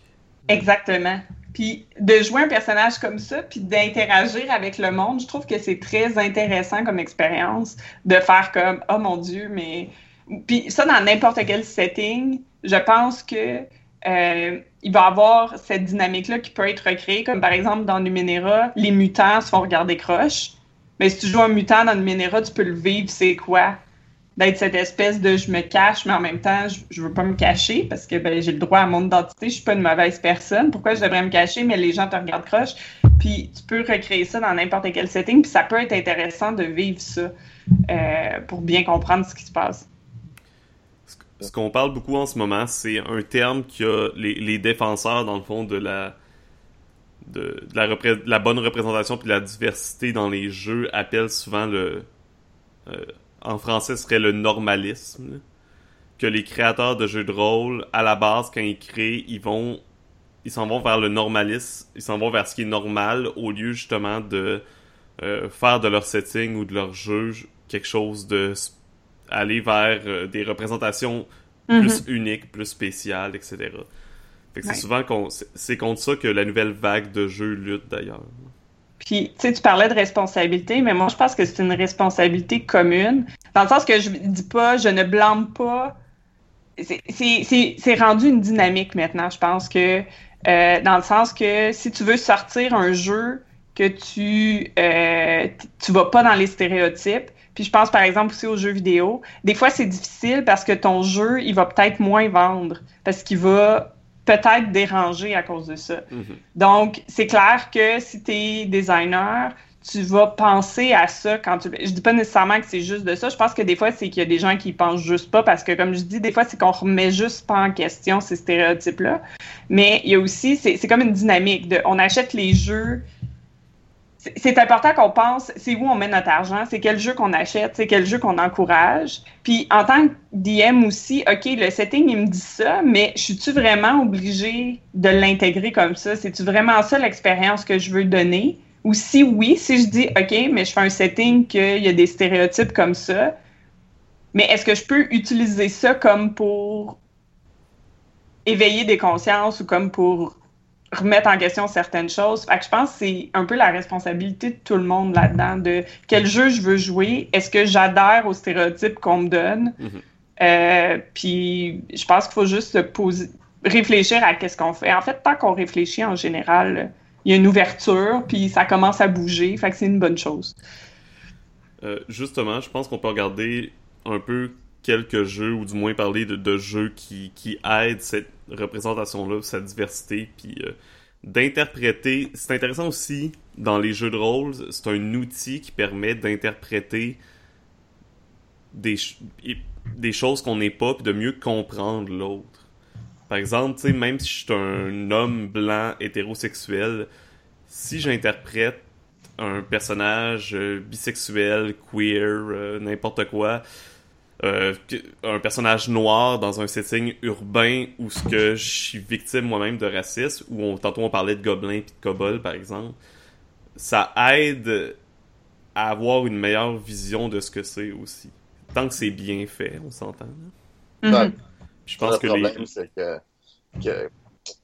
Exactement. Puis de jouer un personnage comme ça, puis d'interagir avec le monde, je trouve que c'est très intéressant comme expérience de faire comme oh mon dieu, mais puis ça dans n'importe quel setting, je pense que euh, il va avoir cette dynamique-là qui peut être recréée, comme par exemple dans Numenera, les mutants se font regarder croche. Mais si tu joues un mutant dans Numenera, tu peux le vivre, c'est quoi? D'être cette espèce de je me cache, mais en même temps, je, je veux pas me cacher parce que ben, j'ai le droit à mon identité, je suis pas une mauvaise personne. Pourquoi je devrais me cacher, mais les gens te regardent croche? Puis tu peux recréer ça dans n'importe quel setting, puis ça peut être intéressant de vivre ça euh, pour bien comprendre ce qui se passe. Ce- qu'on parle beaucoup en ce moment, c'est un terme que les, les défenseurs, dans le fond, de la de, la, la bonne représentation puis de la diversité dans les jeux appellent souvent le euh, en français serait le normalisme que les créateurs de jeux de rôle à la base quand ils créent ils vont ils s'en vont vers le normalisme ils s'en vont vers ce qui est normal au lieu justement de euh, faire de leur setting ou de leur jeu quelque chose de s- aller vers euh, des représentations plus uniques, plus spéciales, etc. Fait que Ouais. c'est souvent qu'on, c'est- contre ça que la nouvelle vague de jeux lutte d'ailleurs. Puis, tu sais, tu parlais de responsabilité, mais moi, je pense que c'est une responsabilité commune. Dans le sens que je dis pas, je ne blâme pas. C'est- C'est c'est- c'est rendu une dynamique maintenant. Je pense que, euh, dans le sens que si tu veux sortir un jeu que tu, euh, tu vas pas dans les stéréotypes, puis je pense par exemple aussi aux jeux vidéo, des fois c'est difficile parce que ton jeu, il va peut-être moins vendre, parce qu'il va peut-être déranger à cause de ça. Mhm. Donc, c'est clair que si tu es designer, tu vas penser à ça quand tu. Je dis pas nécessairement que c'est juste de ça. Je pense que des fois, c'est qu'il y a des gens qui y pensent juste pas parce que, comme je dis, des fois, c'est qu'on remet juste pas en question ces stéréotypes-là. Mais il y a aussi, c'est c'est comme une dynamique de. On achète les jeux. C'est- important qu'on pense, c'est où on met notre argent, c'est quel jeu qu'on achète, c'est quel jeu qu'on encourage. Puis en tant que DM aussi, OK, le setting, il me dit ça, mais suis-tu vraiment obligé de l'intégrer comme ça? C'est-tu vraiment ça l'expérience que je veux donner? Ou si oui, si je dis, OK, mais je fais un setting qu'il y a des stéréotypes comme ça, mais est-ce que je peux utiliser ça comme pour éveiller des consciences ou comme pour remettre en question certaines choses. Fait que je pense que c'est un peu la responsabilité de tout le monde là-dedans, de quel jeu je veux jouer, est-ce que j'adhère aux stéréotypes qu'on me donne? Mhm. Euh, puis je pense qu'il faut juste se poser, réfléchir à qu'est-ce qu'on fait. En fait, tant qu'on réfléchit en général, il y a une ouverture, puis ça commence à bouger, fait que c'est une bonne chose. Euh, justement, je pense qu'on peut regarder un peu quelques jeux, ou du moins parler de, jeux qui, qui aident cette représentation-là, cette diversité, puis euh, d'interpréter. C'est intéressant aussi, dans les jeux de rôle, c'est un outil qui permet d'interpréter des, des choses qu'on n'est pas, puis de mieux comprendre l'autre. Par exemple, même si je suis un homme blanc hétérosexuel, si j'interprète un personnage euh, bisexuel, queer, euh, n'importe quoi, euh, un personnage noir dans un setting urbain où ce que je suis victime moi-même de racisme, où on, tantôt on parlait de gobelins puis de kobolds par exemple, ça aide à avoir une meilleure vision de ce que c'est aussi. Tant que c'est bien fait, on s'entend. Puis Je pense le que problème, les... c'est que, que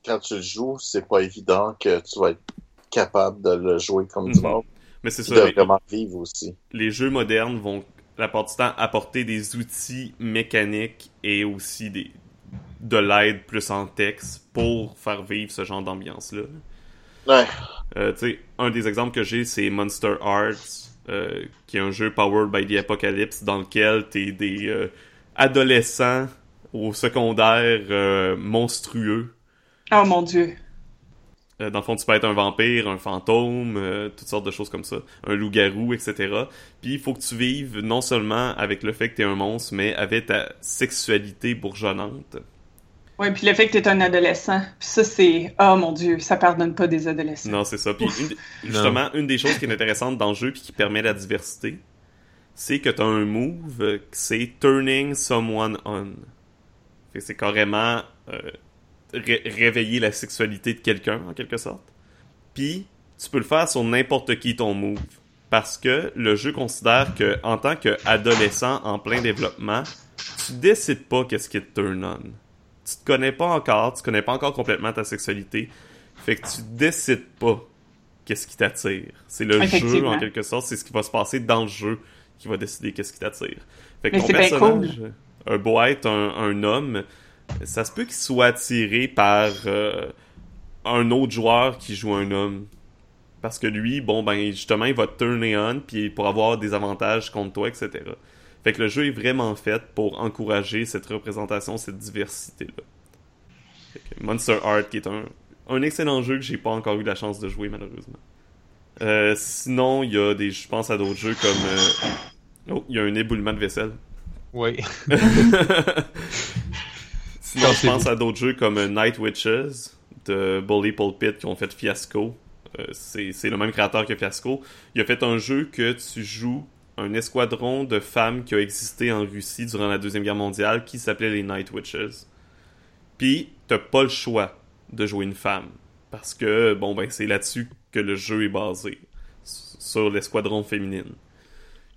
quand tu le joues, c'est pas évident que tu vas être capable de le jouer comme du Mhm. monde. Mais c'est ça, de les, vraiment vivre aussi. les jeux modernes vont la part du temps apporter des outils mécaniques et aussi des de l'aide plus en texte pour faire vivre ce genre d'ambiance-là. Ouais. Euh, tu sais, un des exemples que j'ai, c'est Monster Hearts, euh, qui est un jeu powered by the Apocalypse dans lequel t'es des euh, adolescents au secondaire euh, monstrueux. Oh mon Dieu. Euh, dans le fond, tu peux être un vampire, un fantôme, euh, toutes sortes de choses comme ça, un loup-garou, etc. Puis il faut que tu vives non seulement avec le fait que t'es un monstre, mais avec ta sexualité bourgeonnante. Oui, puis le fait que t'es un adolescent, puis ça, c'est... Oh mon Dieu, ça pardonne pas des adolescents. Non, c'est ça. Puis une justement, une des choses qui est intéressante dans le jeu puis qui permet la diversité, c'est que t'as un move, euh, c'est turning someone on. C'est carrément euh, ré- réveiller la sexualité de quelqu'un en quelque sorte. Puis tu peux le faire sur n'importe qui ton move, parce que le jeu considère que en tant qu'adolescent en plein développement, tu décides pas qu'est-ce qui te turn on. Tu te connais pas encore, tu connais pas encore complètement ta sexualité. Fait que tu décides pas qu'est-ce qui t'attire. C'est le jeu, en quelque sorte, c'est ce qui va se passer dans le jeu qui va décider qu'est-ce qui t'attire. Fait que Mais ton personnage a beau être un, un homme, ça se peut qu'il soit attiré par euh, un autre joueur qui joue un homme. Parce que lui, bon, ben, justement, il va te turner on, puis pour avoir des avantages contre toi, etc. Fait que le jeu est vraiment fait pour encourager cette représentation, cette diversité-là. Monster Heart, qui est un, un excellent jeu que j'ai pas encore eu la chance de jouer, malheureusement. Euh, sinon, il y a des, je pense à d'autres jeux comme, euh, oh, il y a un éboulement de vaisselle. Oui. *laughs* *laughs* Sinon, je pense à d'autres jeux comme euh, Night Witches de Bully Pulpit qui ont fait Fiasco. Euh, c'est le même créateur que Fiasco. Il a fait un jeu que tu joues un escadron de femmes qui a existé en Russie durant la Deuxième Guerre mondiale qui s'appelait les Night Witches. Puis, t'as pas le choix de jouer une femme. Parce que, bon, ben, c'est là-dessus que le jeu est basé. Sur l'escadron féminine.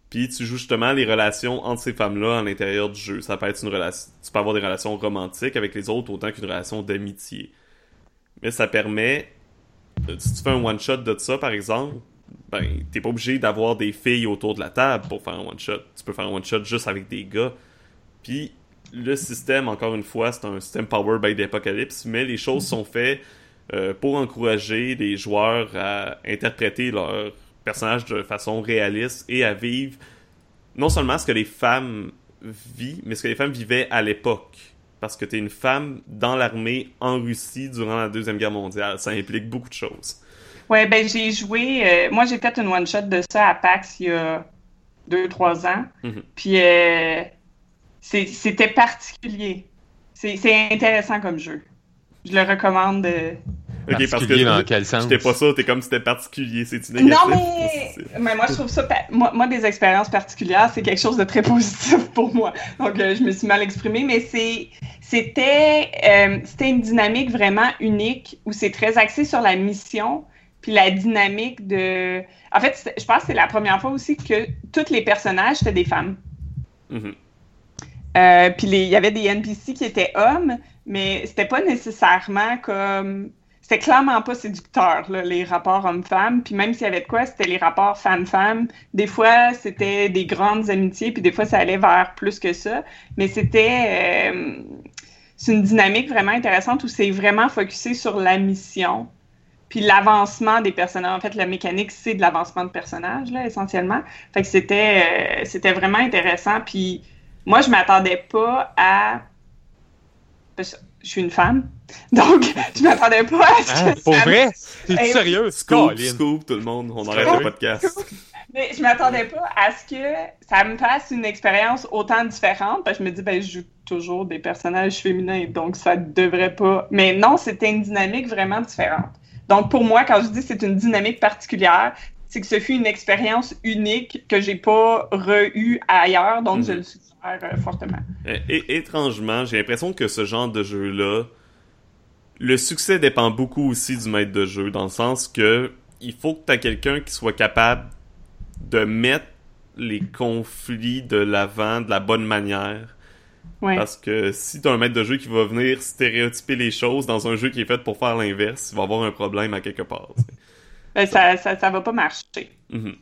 Puis tu joues justement les relations entre ces femmes-là à l'intérieur du jeu. Ça peut être une relation. Tu peux avoir des relations romantiques avec les autres autant qu'une relation d'amitié. Mais ça permet. euh, Si tu fais un one-shot de ça, par exemple, ben, t'es pas obligé d'avoir des filles autour de la table pour faire un one-shot. Tu peux faire un one-shot juste avec des gars. Puis le système, encore une fois, c'est un système powered by the Apocalypse, mais les choses sont faites euh, pour encourager les joueurs à interpréter leur personnage de façon réaliste et à vivre non seulement ce que les femmes vivent, mais ce que les femmes vivaient à l'époque. Parce que t'es une femme dans l'armée en Russie durant la Deuxième Guerre mondiale. Ça implique beaucoup de choses. Ouais, ben j'ai joué. euh, moi, j'ai fait une one-shot de ça à PAX il y a deux, trois ans. Mhm. Puis euh, c'était particulier. C'est c'est intéressant comme jeu. Je le recommande. euh. Ok, parce que Particulier dans quel sens? j'étais pas ça, t'es comme si c'était particulier, c'est-tu négatif? Non, *laughs* mais, C'est- mais moi, je trouve ça. pa- Moi, moi, des expériences particulières, c'est quelque chose de très *laughs* positif pour moi. Donc, euh, je me suis mal exprimée, mais c'est, c'était, euh, c'était une dynamique vraiment unique où c'est très axé sur la mission, puis la dynamique de. En fait, c'est- je pense que c'est la première fois aussi que tous les personnages étaient des femmes. Mhm. Euh, puis les- il y avait des NPC qui étaient hommes, mais c'était pas nécessairement comme. C'était clairement pas séducteur, les rapports hommes-femmes. Puis même s'il y avait de quoi, c'était les rapports femme-femme. Des fois, c'était des grandes amitiés, puis des fois, ça allait vers plus que ça. Mais c'était. euh, c'est une dynamique vraiment intéressante où c'est vraiment focusé sur la mission. Puis l'avancement des personnages. En fait, la mécanique, c'est de l'avancement de personnages, là, essentiellement. Fait que c'était, euh, c'était vraiment intéressant. Puis moi, je m'attendais pas à. Je suis une femme. Donc, je m'attendais pas à ce Hein? que Pour ça- vrai? T'es Hey, sérieux? Scoop, Colin. scoop, tout le monde, on arrête Scoop. le podcast. Mais je m'attendais pas à ce que ça me fasse une expérience autant différente. Parce que je me dis, ben, je joue toujours des personnages féminins, donc ça devrait pas. Mais non, c'était une dynamique vraiment différente. Donc, pour moi, quand je dis c'est une dynamique particulière, c'est que ce fut une expérience unique que j'ai pas re-eue ailleurs, donc je Mhm. le suggère euh, fortement. Et, et- étrangement, j'ai l'impression que ce genre de jeu-là, le succès dépend beaucoup aussi du maître de jeu, dans le sens que il faut que tu aies quelqu'un qui soit capable de mettre les conflits de l'avant de la bonne manière Ouais. Parce que si t'as un maître de jeu qui va venir stéréotyper les choses dans un jeu qui est fait pour faire l'inverse, il va avoir un problème à quelque part. *laughs* Ben, ça, ça, ça va pas marcher. Tu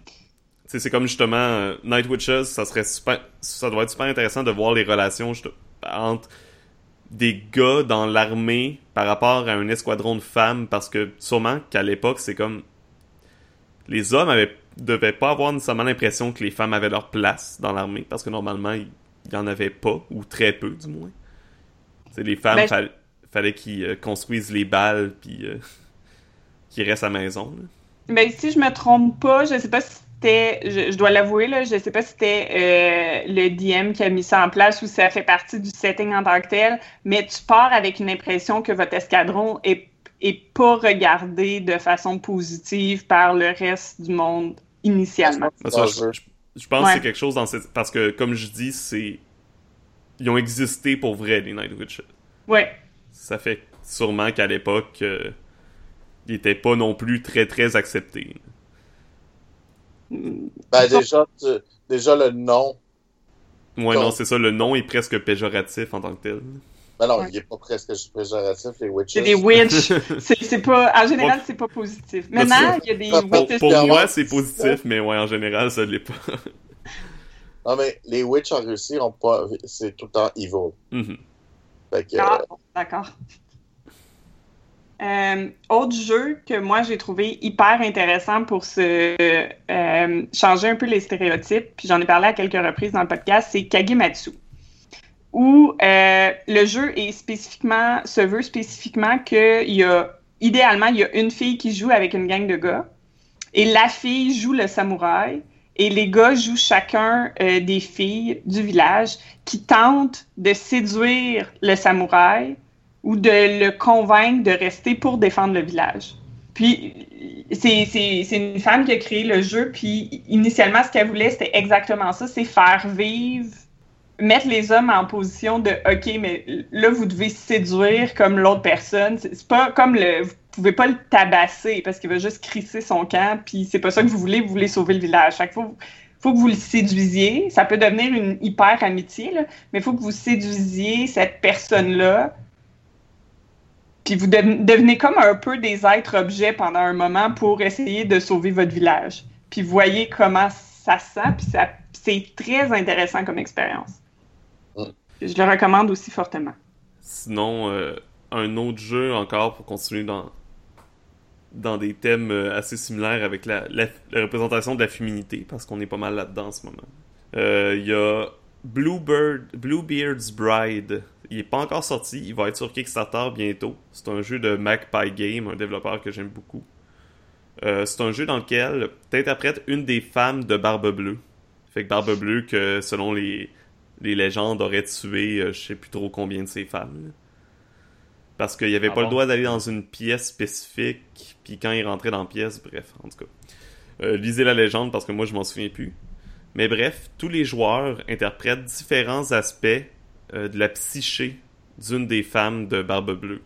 sais, c'est comme justement euh, Night Witches, ça serait super, ça doit être super intéressant de voir les relations entre des gars dans l'armée par rapport à un escadron de femmes, parce que sûrement qu'à l'époque, c'est comme les hommes avaient devaient pas avoir nécessairement l'impression que les femmes avaient leur place dans l'armée, parce que normalement, il y en avait pas, ou très peu du moins. Sais, les femmes, Ben, fall- fallait qu'ils euh, construisent les balles, puis euh, *laughs* qu'ils restent à la maison. là. Ben, si je me trompe pas, je sais pas si c'était, je, je dois l'avouer, là, je sais pas si c'était euh, le DM qui a mis ça en place ou si ça fait partie du setting en tant que tel, mais tu pars avec une impression que votre escadron est, est pas regardé de façon positive par le reste du monde initialement. Ça, je, pense Ouais. que c'est quelque chose dans cette... Parce que, comme je dis, c'est... Ils ont existé pour vrai, les Night Witches. Ouais. Ça fait sûrement qu'à l'époque, euh, ils étaient pas non plus très, très acceptés. Ben, déjà, tu- déjà, le nom. Ouais, Non. non, c'est ça, le nom est presque péjoratif en tant que tel. Ben non, Ouais. il est pas presque péjoratif, les Witches. C'est des witches. *laughs* C'est c'est pas, en général, c'est pas positif. Maintenant, il y a des Pour- moi, c'est positif, mais ouais, en général, ça l'est pas. *laughs* Non, mais les Witches en Russie, ont pas... c'est tout le temps evil. Mhm. Fait que, Ah, bon, d'accord. Euh, autre jeu que moi j'ai trouvé hyper intéressant pour se euh, changer un peu les stéréotypes, puis j'en ai parlé à quelques reprises dans le podcast, c'est Kagematsu. Où euh, le jeu est spécifiquement, se veut spécifiquement qu'il y a, idéalement, il y a une fille qui joue avec une gang de gars, et la fille joue le samouraï, et les gars jouent chacun euh, des filles du village qui tentent de séduire le samouraï ou de le convaincre de rester pour défendre le village. Puis, c'est une femme qui a créé le jeu, puis initialement, ce qu'elle voulait, c'était exactement ça, c'est faire vivre, mettre les hommes en position de « OK, mais là, vous devez séduire comme l'autre personne. C'est pas comme le... Vous pouvez pas le tabasser parce qu'il va juste crisser son camp, puis c'est pas ça que vous voulez, vous voulez sauver le village. Chaque fois, faut que vous le séduisiez. Ça peut devenir une hyper amitié, mais il faut que vous séduisiez cette personne-là. Puis vous deven- devenez comme un peu des êtres objets pendant un moment pour essayer de sauver votre village. Puis voyez comment ça se sent, puis ça- c'est très intéressant comme expérience. Je le recommande aussi fortement. Sinon, euh, un autre jeu encore pour continuer dans, dans des thèmes euh, assez similaires avec la, la- la représentation de la féminité, parce qu'on est pas mal là-dedans en ce moment. Euh, Il y a Bluebird, Bluebeard's Bride. Il est pas encore sorti, il va être sur Kickstarter bientôt. C'est un jeu de Magpie Game, un développeur que j'aime beaucoup. Euh, c'est un jeu dans lequel t'interprètes une des femmes de Barbe Bleue. Fait que Barbe Bleue, que selon les, les légendes, aurait tué euh, je sais plus trop combien de ces femmes. là. Parce qu'il avait Ah pas le droit d'aller dans une pièce spécifique, puis quand il rentrait dans la pièce, bref, en tout cas. Euh, lisez la légende parce que moi je m'en souviens plus. Mais bref, tous les joueurs interprètent différents aspects euh, de la psyché d'une des femmes de Barbe Bleue.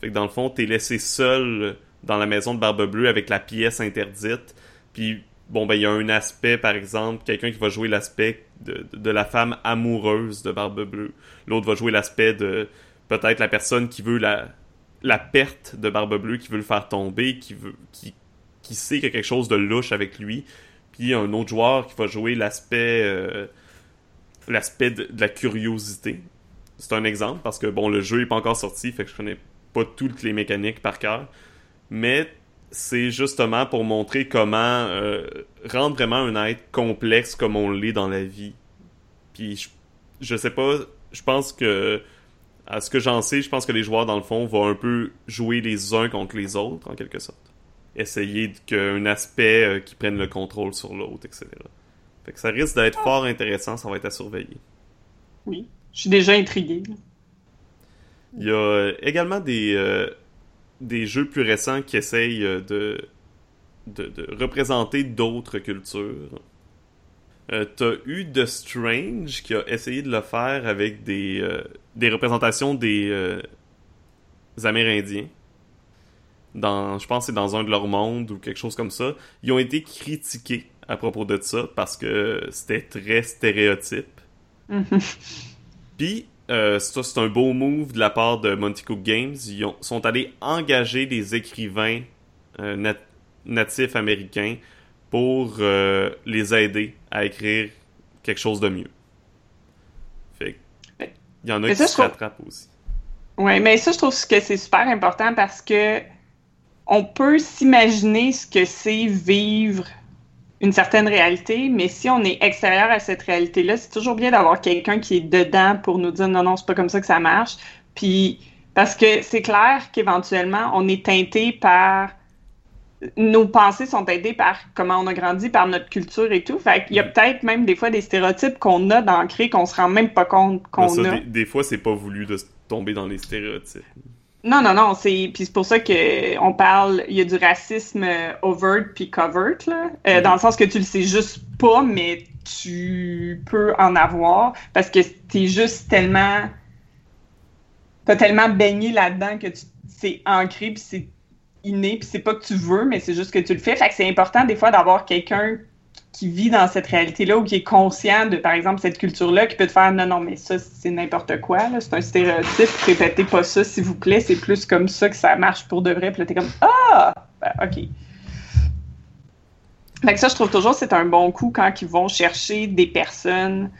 Fait que dans le fond, t'es laissé seul dans la maison de Barbe Bleue avec la pièce interdite. Puis, bon, ben, il y a un aspect, par exemple, quelqu'un qui va jouer l'aspect de, la femme amoureuse de Barbe Bleue. L'autre va jouer l'aspect de peut-être la personne qui veut la, perte de Barbe Bleue, qui veut le faire tomber, qui veut, qui, qui sait qu'il y a quelque chose de louche avec lui. Puis un autre joueur qui va jouer l'aspect euh, l'aspect de, la curiosité. C'est un exemple parce que bon le jeu est pas encore sorti, fait que je connais pas toutes les mécaniques par cœur, mais c'est justement pour montrer comment euh, rendre vraiment un être complexe comme on l'est dans la vie. Puis je, je sais pas, je pense que à ce que j'en sais, je pense que les joueurs dans le fond vont un peu jouer les uns contre les autres en quelque sorte. Essayer qu'un aspect euh, qui prenne le contrôle sur l'autre, etc. Fait que ça risque d'être fort intéressant, ça va être à surveiller. Oui. Je suis déjà intriguée. là. Il y a euh, également des, euh, des jeux plus récents qui essayent euh, de, de, de représenter d'autres cultures. Euh, T'as eu The Strange qui a essayé de le faire avec des, euh, des représentations des, des Amérindiens. Dans, je pense que c'est dans un de leurs mondes ou quelque chose comme ça. Ils ont été critiqués à propos de ça parce que c'était très stéréotype. Mhm. Puis, euh, ça, c'est un beau move de la part de Monty Cook Games. Ils ont- sont allés engager des écrivains euh, nat- natifs américains pour euh, les aider à écrire quelque chose de mieux. Fait que, il y en a Mais qui ça, se trouve- rattrapent aussi. Oui, mais ça, je trouve que c'est super important parce que on peut s'imaginer ce que c'est vivre une certaine réalité, mais si on est extérieur à cette réalité-là, c'est toujours bien d'avoir quelqu'un qui est dedans pour nous dire non, non, c'est pas comme ça que ça marche. Puis, parce que c'est clair qu'éventuellement, on est teinté par. Nos pensées sont teintées par comment on a grandi, par notre culture et tout. Fait qu'il y a peut-être même des fois des stéréotypes qu'on a d'ancrés qu'on se rend même pas compte qu'on ça, a. des, des fois, c'est pas voulu de tomber dans les stéréotypes. Non, non, non, c'est puis c'est pour ça que on parle, il y a du racisme euh, overt puis covert là, Euh, Mhm. dans le sens que tu le sais juste pas, mais tu peux en avoir parce que t'es juste tellement, t'as tellement baigné là-dedans que tu c'est ancré puis c'est inné puis c'est pas que tu veux, mais c'est juste que tu le fais. Fait que c'est important des fois d'avoir quelqu'un qui vit dans cette réalité-là ou qui est conscient de, par exemple, cette culture-là, qui peut te faire non, non, mais ça, c'est n'importe quoi, c'est un stéréotype, répétez pas ça, s'il vous plaît, c'est plus comme ça que ça marche pour de vrai. Puis là, t'es comme Ah! Ben, OK. Fait ça, je trouve toujours c'est un bon coup quand ils vont chercher des personnes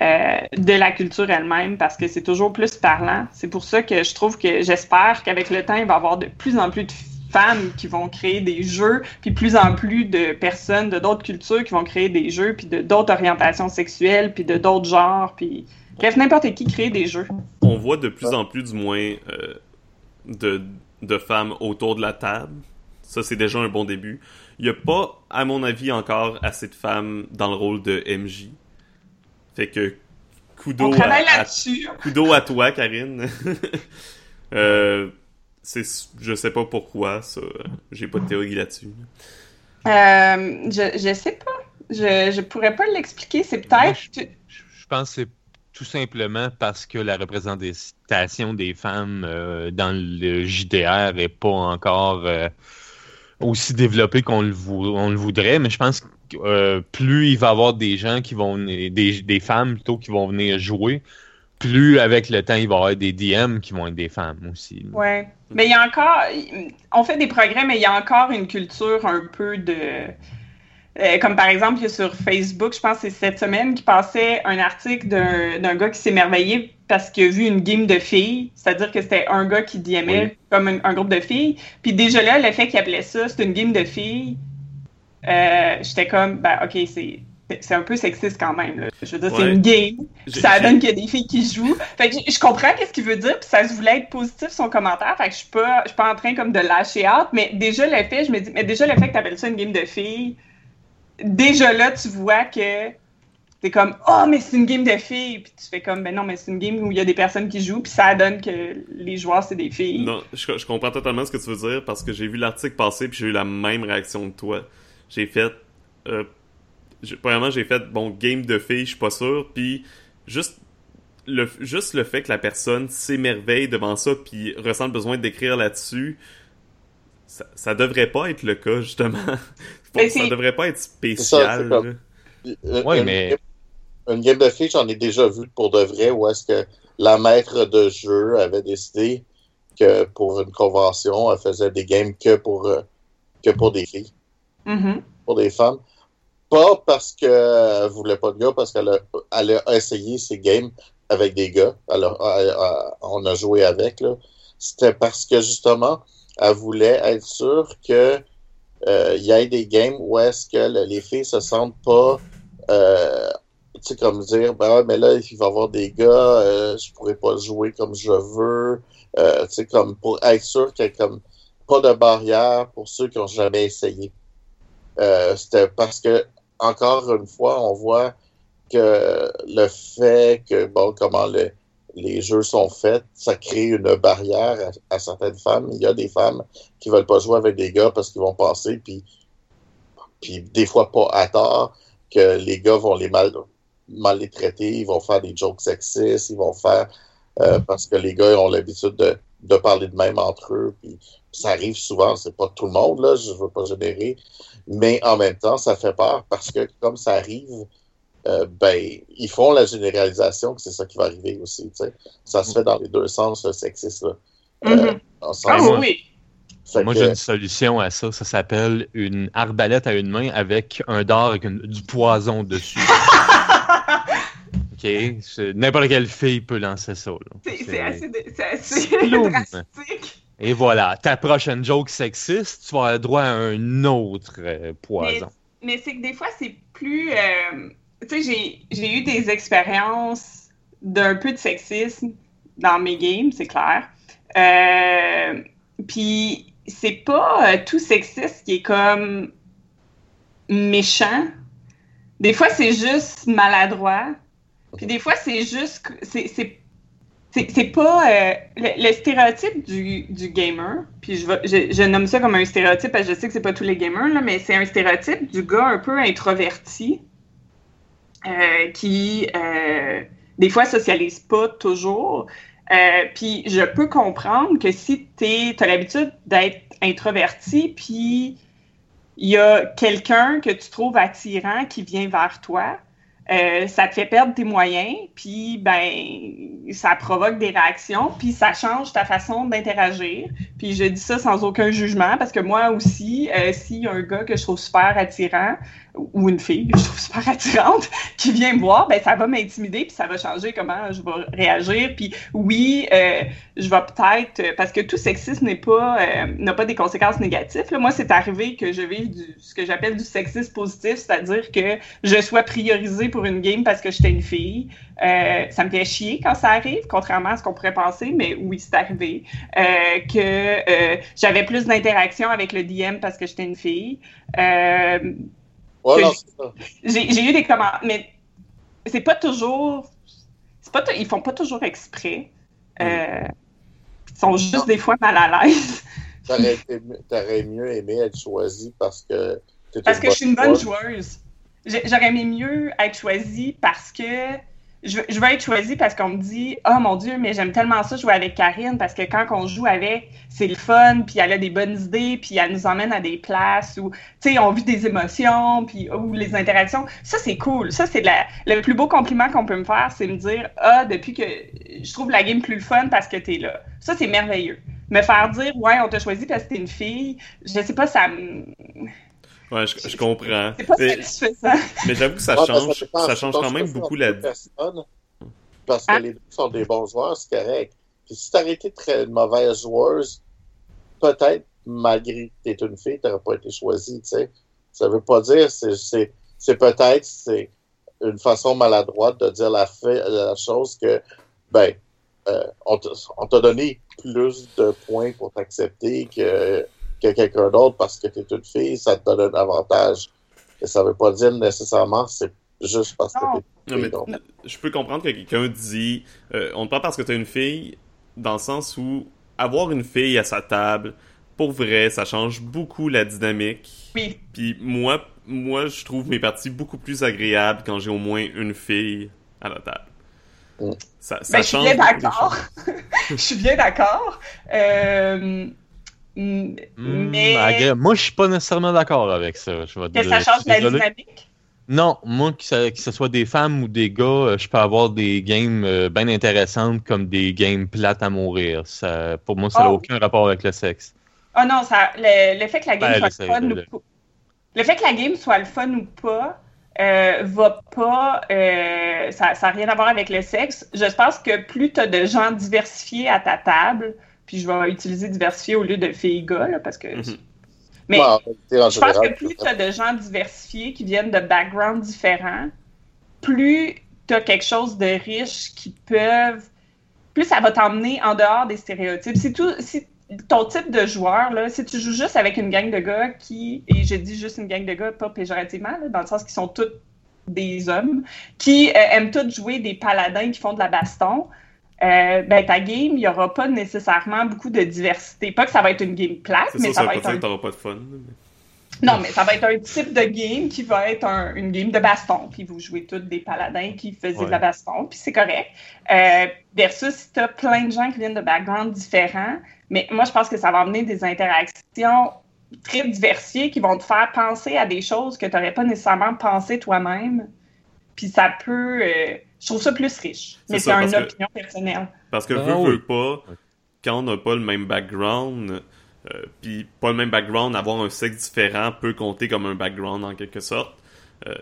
euh, de la culture elle-même parce que c'est toujours plus parlant. C'est pour ça que je trouve que j'espère qu'avec le temps, il va y avoir de plus en plus de femmes qui vont créer des jeux, puis plus en plus de personnes de d'autres cultures qui vont créer des jeux, puis de d'autres orientations sexuelles, puis de d'autres genres, puis bref, n'importe qui crée des jeux. On voit de plus en plus, du moins, euh, de, de femmes autour de la table. Ça, c'est déjà un bon début. Il n'y a pas, à mon avis, encore assez de femmes dans le rôle de MJ. Fait que, kudo, On à, à- kudo à toi, Karine. *laughs* euh, je sais pas pourquoi, ça. J'ai pas de théorie là-dessus. Euh, je, je sais pas. Je, je pourrais pas l'expliquer. C'est peut-être. je, je pense que c'est tout simplement parce que la représentation des femmes euh, dans le JDR est pas encore euh, aussi développée qu'on le, vou- on le voudrait, mais je pense que euh, plus il va y avoir des gens qui vont venir- des, des femmes plutôt qui vont venir jouer, plus avec le temps il va y avoir des DM qui vont être des femmes aussi. Ouais. Mais il y a encore. On fait des progrès, mais il y a encore une culture un peu de. euh, comme par exemple, il y a sur Facebook, je pense que c'est cette semaine, qui passait un article d'un d'un gars qui s'émerveillait parce qu'il a vu une game de filles, c'est-à-dire que c'était un gars qui DMait Oui. comme un, un groupe de filles. Puis déjà là, le fait qu'il appelait ça, c'est une game de filles, euh, j'étais comme, ben ok, c'est c'est un peu sexiste quand même. là. Je veux dire, c'est une game. Ça donne qu'il y a des filles qui jouent. Fait que je, comprends qu'est-ce qu'il veut dire, puis ça se voulait être positif son commentaire. Fait que je suis pas, je suis pas en train comme de lâcher hâte, mais déjà le fait, je me dis, mais déjà le fait que t'appelles ça une game de filles, déjà là tu vois que t'es comme, oh mais c'est une game de filles, puis tu fais comme, ben non mais c'est une game où il y a des personnes qui jouent, puis ça donne que les joueurs c'est des filles. Non, je, je comprends totalement ce que tu veux dire parce que j'ai vu l'article passer puis j'ai eu la même réaction que toi. J'ai fait. Euh, premièrement, j'ai fait bon game de filles, je suis pas sûr. Puis juste le, juste le fait que la personne s'émerveille devant ça puis ressent le besoin d'écrire là-dessus, ça, ça devrait pas être le cas justement. *laughs* Ça devrait pas être ça, spécial. comme- là. Une- Ouais, une, mais- game- une game de filles, j'en ai déjà vu pour de vrai, où est-ce que la maître de jeu avait décidé que pour une convention, elle faisait des games que pour, euh, que pour des filles, Mhm. pour des femmes. Pas parce qu'elle voulait pas de gars, parce qu'elle a, elle a essayé ses games avec des gars. Elle a- elle a- on a joué avec, là. C'était parce que justement, elle voulait être sûre que euh, il y ait des games où est-ce que le- les filles se sentent pas euh, tu sais comme dire ben mais là il va y avoir des gars euh, je pourrais pas jouer comme je veux euh, tu sais comme pour être sûr qu'il y ait comme pas de barrière pour ceux qui ont jamais essayé Euh, c'était parce que encore une fois on voit que le fait que bon comment le- les jeux sont faits, ça crée une barrière à, à certaines femmes. Il y a des femmes qui veulent pas jouer avec des gars parce qu'ils vont penser, puis, puis des fois pas à tort, que les gars vont les mal, mal les traiter, ils vont faire des jokes sexistes, ils vont faire euh, parce que les gars ont l'habitude de, de parler de même entre eux, puis ça arrive souvent, c'est pas tout le monde, là, je veux pas générer, mais en même temps, ça fait peur parce que comme ça arrive, euh, ben, ils font la généralisation que c'est ça qui va arriver aussi. sais. Ça se fait dans les deux sens, le sexisme. Mm -hmm. ah oui! Moi, j'ai une solution à ça. Ça s'appelle une arbalète à une main avec un dard avec une, du poison dessus. *laughs* OK? N'importe quelle fille peut lancer ça. C'est assez, assez drastique. Et voilà, ta prochaine joke sexiste, tu vas avoir droit à un autre euh, poison. Mais, mais c'est que des fois, c'est plus. Euh, tu sais, j'ai eu des expériences d'un peu de sexisme dans mes games, c'est clair. Euh, Puis c'est pas euh, tout sexiste qui est comme méchant. Des fois, c'est juste maladroit. Puis des fois, c'est juste. C'est pas euh, le, stéréotype du, du, gamer. Puis je, je, nomme ça comme un stéréotype parce que je sais que c'est pas tous les gamers, là, mais c'est un stéréotype du gars un peu introverti euh, qui, euh, des fois, socialise pas toujours. Puis je peux comprendre que si tu as l'habitude d'être introverti, puis il y a quelqu'un que tu trouves attirant qui vient vers toi, euh, ça te fait perdre tes moyens, puis ben ça provoque des réactions, puis ça change ta façon d'interagir. Puis je dis ça sans aucun jugement parce que moi aussi, euh, a un gars que je trouve super attirant ou une fille je trouve super attirante *laughs* qui vient me voir, ben ça va m'intimider puis ça va changer comment je vais réagir. Puis oui, euh, je vais peut-être parce que tout sexisme n'est pas euh, n'a pas des conséquences négatives. Là, moi, c'est arrivé que je vive du, ce que j'appelle du sexisme positif, c'est-à-dire que je sois priorisée pour une game parce que j'étais une fille. Euh, ça me fait chier quand ça arrive, contrairement à ce qu'on pourrait penser, mais oui, c'est arrivé. Euh, que euh, j'avais plus d'interaction avec le DM parce que j'étais une fille. Voilà, j'ai eu des commentaires, mais c'est pas toujours. Pas ils font pas toujours exprès. ils sont juste des fois mal à l'aise. *laughs* T'aurais mieux aimé être choisi parce que. Parce que je suis une bonne joueuse. J'aurais aimé mieux être choisie parce que je, je veux être choisie parce qu'on me dit Oh mon Dieu, mais j'aime tellement ça jouer avec Karine parce que quand on joue avec, c'est le fun, puis elle a des bonnes idées, puis elle nous emmène à des places où, tu sais, on vit des émotions, puis ou les interactions. Ça, c'est cool. Ça, c'est le plus beau compliment qu'on peut me faire, c'est me dire Ah, depuis que je trouve la game plus fun parce que t'es là. Ça, c'est merveilleux. Me faire dire Ouais, on t'a choisi parce que t'es une fille, je sais pas, ça me Ouais, je, je comprends. C'est pas mais, satisfaisant. Mais j'avoue que ça change, ça change quand même beaucoup la. Parce que ah. les deux sont des bons joueurs, c'est correct. Puis si t'aurais été très mauvaise joueuse, peut-être, malgré que t'es une fille, t'aurais pas été choisie, tu sais. Ça veut pas dire, c'est, c'est, peut-être, c'est une façon maladroite de dire la, fait, la chose que, ben, euh, on t'a donné plus de points pour t'accepter que que quelqu'un d'autre parce que tu es une fille, ça te donne un avantage. Et ça veut pas dire nécessairement c'est juste parce que tu es une fille. je peux comprendre que quelqu'un dit euh, on ne parle parce que tu es une fille dans le sens où avoir une fille à sa table, pour vrai, ça change beaucoup la dynamique. Oui. Puis moi, moi, je trouve mes parties beaucoup plus agréables quand j'ai au moins une fille à la table. Mm. Ça, ça ben, je suis bien d'accord. *laughs* je suis bien d'accord. Euh, mais... moi, je suis pas nécessairement d'accord avec ça. Je que ça change la dynamique? Non, moi, que, ce soit des femmes ou des gars, euh, je peux avoir des games euh, bien intéressantes comme des games plates à mourir. Ça, pour moi, ça n'a oh. aucun rapport avec le sexe. Oh non, ça, le, fait que la game soit le fun ou pas, le fait que la game soit le fun ou pas, euh, va pas. ça n'a rien à voir avec le sexe. Je pense que plus tu as de gens diversifiés à ta table, puis je vais utiliser diversifié au lieu de filles-gars, parce que. Mhm. Mais je pense que plus tu as de gens diversifiés qui viennent de backgrounds différents, plus tu as quelque chose de riche qui peuvent. Plus ça va t'emmener en dehors des stéréotypes. Si, tout, si ton type de joueur, là, si tu joues juste avec une gang de gars qui. Et je dis juste une gang de gars, pas péjorativement, dans le sens qu'ils sont tous des hommes, qui euh, aiment tous jouer des paladins qui font de la baston euh, ben, ta game, il n'y aura pas nécessairement beaucoup de diversité. Pas que ça va être une game plate, mais ça, va être. Un... pas de fun. Non, mais ça va être un type de game qui va être une game de baston. Puis vous jouez tous des paladins qui faisaient de la baston, puis c'est correct. Euh, versus si tu as plein de gens qui viennent de backgrounds différents. Mais moi, je pense que ça va amener des interactions très diversifiées qui vont te faire penser à des choses que tu n'aurais pas nécessairement pensé toi-même Puis ça peut. euh, je trouve ça plus riche. Mais c'est une que- opinion personnelle. Parce que Ah veut, oui. veut pas, quand on n'a pas le même background, euh, puis pas le même background, avoir un sexe différent peut compter comme un background en quelque sorte. Euh,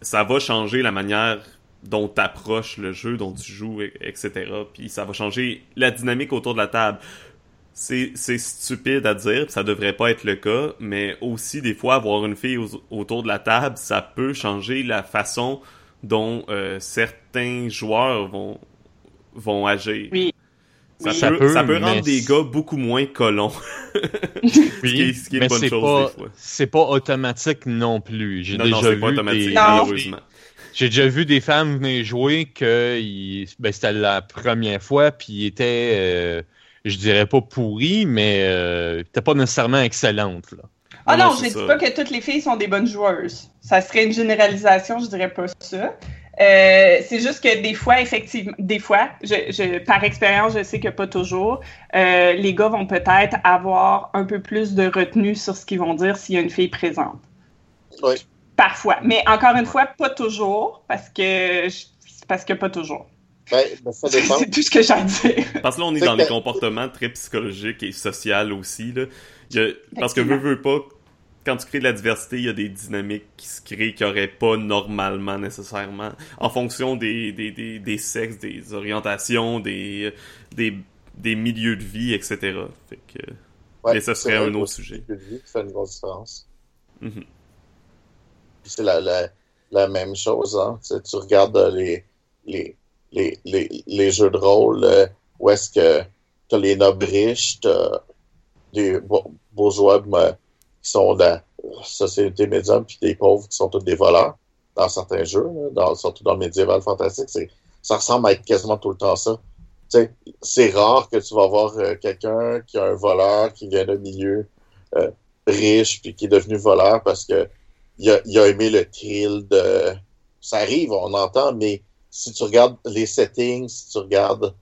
ça- va changer la manière dont tu approches le jeu, dont tu joues, et- etc. Puis ça va changer la dynamique autour de la table. C'est stupide à dire, puis ça devrait pas être le cas, mais aussi des fois avoir une fille au- autour de la table, ça peut changer la façon dont euh, certains joueurs vont vont agir. Oui. Ça, Oui. peut, Ça peut, ça peut mais rendre des gars beaucoup moins colons. *laughs* Oui, Ce qui est- ce qui est mais une bonne c'est chose, pas, des fois. c'est pas automatique non plus. J'ai Non, déjà non, c'est vu pas automatique, des- Non. malheureusement. J'ai déjà vu des femmes venir jouer que ils- ben, c'était la première fois, puis ils étaient, euh, je dirais pas pourries, mais euh, t'es pas nécessairement excellentes. Là. Ah Non, je c'est dis ça. pas que toutes les filles sont des bonnes joueuses. Ça serait une généralisation, je dirais pas ça. Euh, c'est juste que des fois, effectivement, des fois, je, je- par expérience, je sais que pas toujours, euh, les gars vont peut-être avoir un peu plus de retenue sur ce qu'ils vont dire s'il y a une fille présente. Oui. Parfois. Mais encore une fois, pas toujours, parce que, parce que pas toujours. Ben, ben, ça *laughs* dépend. C'est tout ce que j'ai à dire. Parce que là, on est dans que- les comportements très psychologiques et sociaux aussi. Là. A- parce que veux, Effectivement. veux pas, quand tu crées de la diversité, il y a des dynamiques qui se créent qui auraient pas normalement nécessairement, en fonction des, des, des, des sexes, des orientations, des, des, des milieux de vie, etc. Fait que, Ouais, Mais ça serait un autre sujet. vie fait une grosse différence. mhm. C'est la, la, la même chose, hein. Tu, sais, tu regardes euh, les, les, les, les, les jeux de rôle euh, où est-ce que t'as les nobles riches, t'as des bo- bourgeois euh, qui sont de la société médium, puis des pauvres qui sont tous des voleurs dans certains jeux, surtout dans médiéval fantastique. Ça ressemble à être quasiment tout le temps ça. C'est rare que tu vas voir euh, quelqu'un qui a un voleur qui vient d'un milieu euh, riche puis qui est devenu voleur parce que il a, aimé le thrill de. Ça arrive, on entend, mais si tu regardes les settings, si tu regardes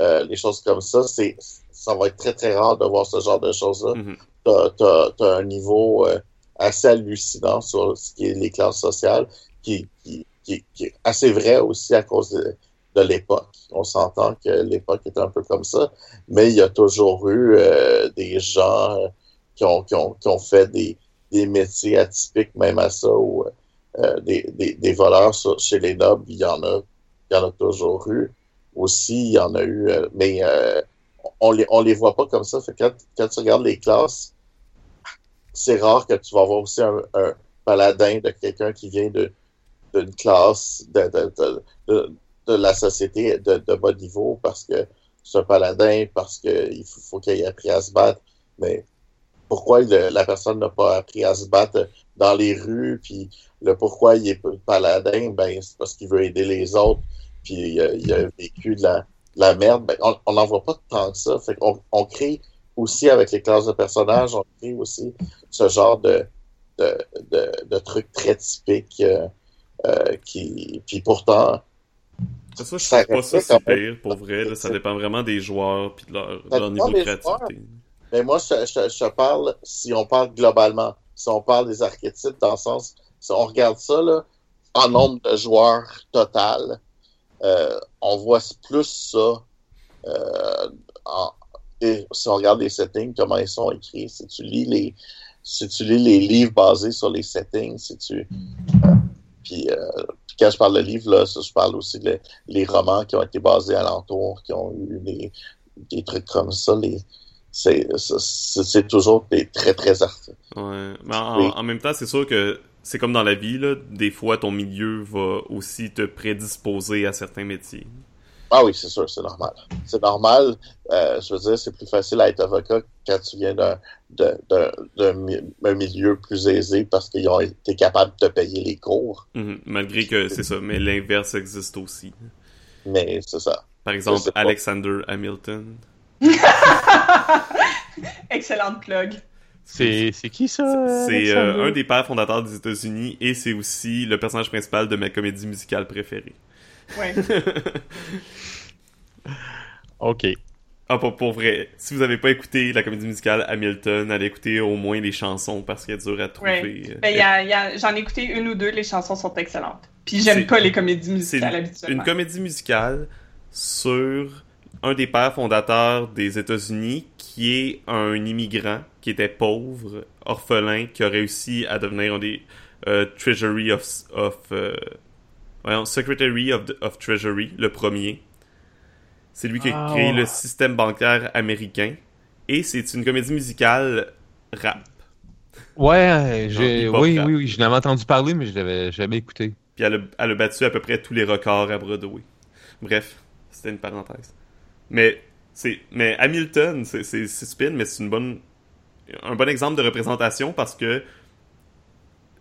euh, les choses comme ça, ça va être très très rare de voir ce genre de choses-là. Mhm. T'as, t'as, t'as un niveau euh, assez hallucinant sur ce qui est les classes sociales, qui, qui, qui, qui est assez vrai aussi à cause de, de l'époque. On s'entend que l'époque est un peu comme ça, mais il y a toujours eu euh, des gens euh, qui, ont, qui, ont, qui ont fait des, des métiers atypiques, même à ça, ou euh, des, des, des voleurs sur- chez les nobles, il y en a, il y en a toujours eu. Aussi, il y en a eu, euh, mais euh, on les, les voit pas comme ça. Fait quand, quand tu regardes les classes, c'est rare que tu vas voir aussi un, paladin de quelqu'un qui vient d'une classe de, la société de, bas niveau parce que c'est un paladin, parce qu'il faut, faut qu'il ait appris à se battre. Mais pourquoi la personne n'a pas appris à se battre dans les rues, puis le pourquoi il est paladin, ben c'est parce qu'il veut aider les autres, puis il a, vécu de la, la merde. Ben, on n'en voit pas tant que ça. Fait qu'on on crée aussi avec les classes de personnages, on crée aussi ce genre de, de, de, de trucs très typiques euh, euh, qui puis pourtant Ça, ça, je Ça trouve pas ça si pire, pour vrai. Là, ça dépend vraiment des joueurs puis de leur, leur niveau de créativité. Mais moi, je, je, je parle, si on parle globalement, si on parle des archétypes, dans le sens, si on regarde ça, là, en nombre de joueurs total, on voit plus ça. Euh, en- et si on regarde les settings, comment ils sont écrits, si tu lis les, si tu lis les livres basés sur les settings, si tu, euh, puis, euh, quand je parle de livres, là, ça, je parle aussi des les romans qui ont été basés alentour, qui ont eu des, des trucs comme ça, les, c'est toujours des très très art- Ouais. Mais en, Oui. en même temps, c'est sûr que c'est comme dans la vie, là. Des fois, ton milieu va aussi te prédisposer à certains métiers. Ah oui, c'est sûr, c'est normal. C'est normal. euh, je veux dire, c'est plus facile à être avocat quand tu viens d'un d'un- d'un- d'un mi- un milieu plus aisé parce qu'ils ont été capables de te payer les cours. Mhm. Malgré que c'est ça, mais l'inverse existe aussi. Mais c'est ça. Par exemple. Alexander Hamilton. *laughs* Excellente plug. C'est qui ça? euh, C'est euh, Alexandre? un des pères fondateurs des États-Unis et c'est aussi le personnage principal de ma comédie musicale préférée. Ouais. *laughs* Ok. Ah, pour, pour vrai, si vous avez pas écouté la comédie musicale Hamilton, allez écouter au moins les chansons parce qu'elle est dure à trouver. Ouais. Ben, y a, y a, j'en ai écouté une ou deux, les chansons sont excellentes. Puis j'aime pas les comédies musicales habituellement. Une comédie musicale sur un des pères fondateurs des États-Unis qui est un immigrant qui était pauvre, orphelin, qui a réussi à devenir un des euh, Treasury of, of euh, voyons, Secretary of, of Treasury, le premier. C'est lui qui a Ah, créé le système bancaire américain. Et c'est une comédie musicale rap. Ouais, j'ai, oui, rap. oui, oui, je n'avais entendu parler, mais je l'avais jamais écouté. Puis elle a, elle a battu à peu près tous les records à Broadway. Bref, c'était une parenthèse. Mais c'est mais Hamilton, c'est c'est c'est stupide, mais c'est une bonne un bon exemple de représentation parce que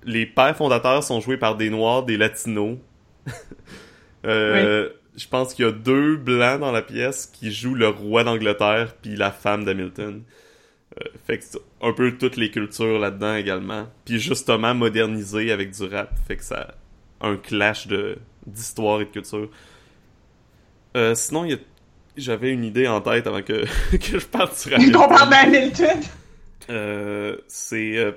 les pères fondateurs sont joués par des noirs, des latinos. *laughs* Euh, Je pense qu'il y a deux blancs dans la pièce qui jouent le roi d'Angleterre puis la femme d'Hamilton. Euh, fait que c'est un peu toutes les cultures là-dedans également. Puis justement modernisé avec du rap. Fait que ça a un clash de d'histoire et de culture. Euh, sinon, il y a... j'avais une idée en tête avant que, *laughs* que je parte sur *laughs* Qu'on Hamilton. parle d'Hamilton. Euh, c'est euh,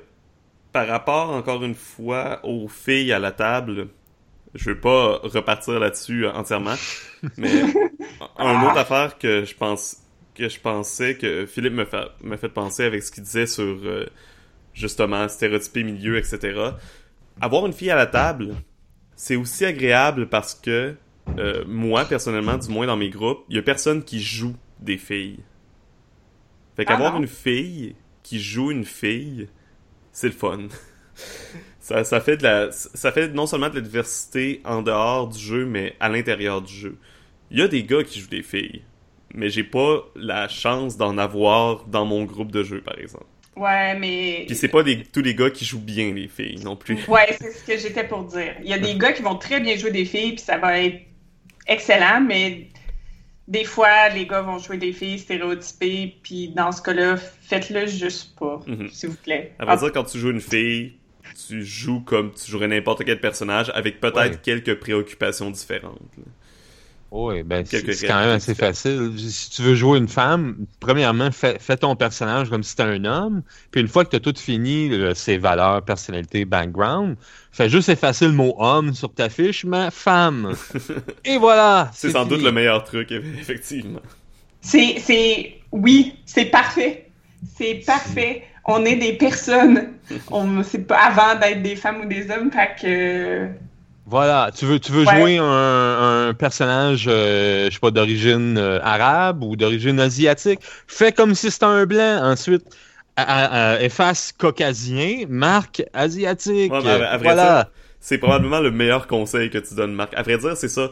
par rapport encore une fois aux filles à la table. Je vais pas repartir là-dessus euh, entièrement, *laughs* mais un autre affaire que je pense que je pensais que Philippe me fait me fait penser avec ce qu'il disait sur euh, justement stéréotypé milieu etc. Avoir une fille à la table, c'est aussi agréable parce que euh, moi personnellement, du moins dans mes groupes, il y a personne qui joue des filles. Fait Ah qu'avoir une fille qui joue une fille, c'est le fun. ça, ça fait de la, ça fait non seulement de la diversité en dehors du jeu, mais à l'intérieur du jeu. Il y a des gars qui jouent des filles, mais j'ai pas la chance d'en avoir dans mon groupe de jeu, par exemple. Ouais, mais. Puis c'est pas des, tous les gars qui jouent bien les filles non plus. Ouais, c'est ce que j'étais pour dire. Il y a des *laughs* gars qui vont très bien jouer des filles, puis ça va être excellent, mais des fois, les gars vont jouer des filles stéréotypées, puis dans ce cas-là, faites-le juste pas, Mhm. s'il vous plaît. À vrai Ah, dire, quand tu joues une fille, tu joues comme tu jouerais n'importe quel personnage, avec peut-être Ouais. quelques préoccupations différentes. là. Oui, ben c'est quand même assez facile. Si tu veux jouer une femme, premièrement, fais, fais ton personnage comme si c'était un homme. Puis une fois que tu as tout fini, là, ses valeurs, personnalité, background, fais juste effacer le mot homme sur ta fiche, mais femme. *laughs* Et voilà. C'est sans doute le meilleur truc, effectivement. C'est, c'est, oui, c'est parfait. C'est parfait. On est des personnes. *laughs* On, c'est pas avant d'être des femmes ou des hommes, fait que. Voilà, tu veux, tu veux Ouais. jouer un, un personnage, euh, je sais pas, d'origine euh, arabe ou d'origine asiatique, fais comme si c'était un blanc. Ensuite, à- à- à- efface caucasien, marque asiatique. Ouais, mais à- à vrai voilà. dire, C'est probablement le meilleur conseil que tu donnes, Marc. À vrai dire, c'est ça.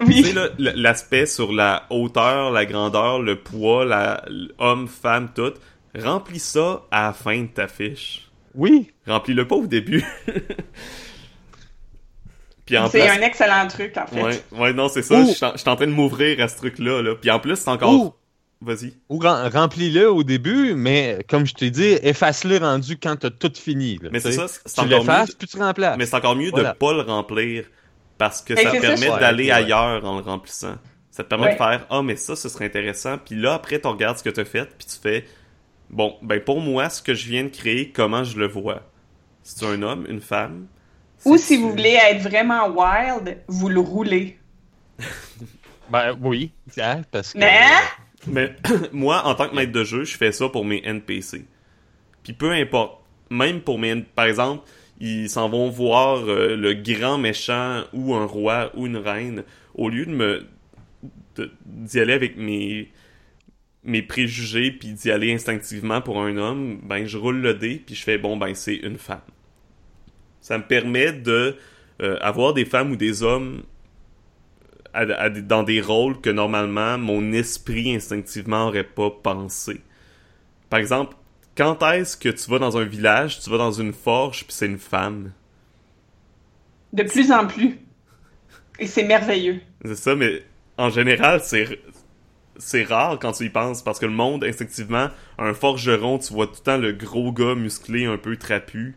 Tu Oui. sais, là, l- l'aspect sur la hauteur, la grandeur, le poids, la homme, femme, tout. Remplis ça à la fin de ta fiche. Oui. Remplis-le pas au début. *laughs* C'est un excellent truc, en fait. ouais, ouais, non, c'est ça. Ou- Je suis en- train de m'ouvrir à ce truc-là. Là. Puis en plus, c'est encore. Vas-y. ou rem- remplis-le au début, mais comme je t'ai dit, efface-le rendu quand t'as tout fini. là, Mais c'est ça, c'est Tu encore mieux. l'effaces, puis tu remplaces. Mais c'est encore mieux Voilà. de pas le remplir parce que Ben, ça permet d'aller Ouais, ouais. ailleurs en le remplissant. Ça te permet Ouais. de faire ah mais ça ce serait intéressant puis là après tu regardes ce que tu as fait puis tu fais bon ben pour moi ce que je viens de créer comment je le vois? C'est un homme, une femme Ou si vous voulez être vraiment wild, vous le roulez. *laughs* Ben oui, hein, parce que... Mais Mais *coughs* moi, en tant que maître de jeu, je fais ça pour mes NPC. Puis peu importe, même pour mes... Par exemple, ils s'en vont voir euh, le grand méchant ou un roi ou une reine. Au lieu de me... d'y aller avec mes mes préjugés puis d'y aller instinctivement pour un homme, ben je roule le dé puis je fais bon ben c'est une femme. Ça me permet de euh, avoir des femmes ou des hommes à- à des- dans des rôles que normalement mon esprit instinctivement aurait pas pensé. Par exemple, quand est-ce que tu vas dans un village, tu vas dans une forge puis c'est une femme? de plus en plus. Et c'est merveilleux. C'est ça, mais en général, c'est c'est rare quand tu y penses parce que le monde instinctivement, un forgeron, tu vois tout le temps le gros gars musclé un peu trapu.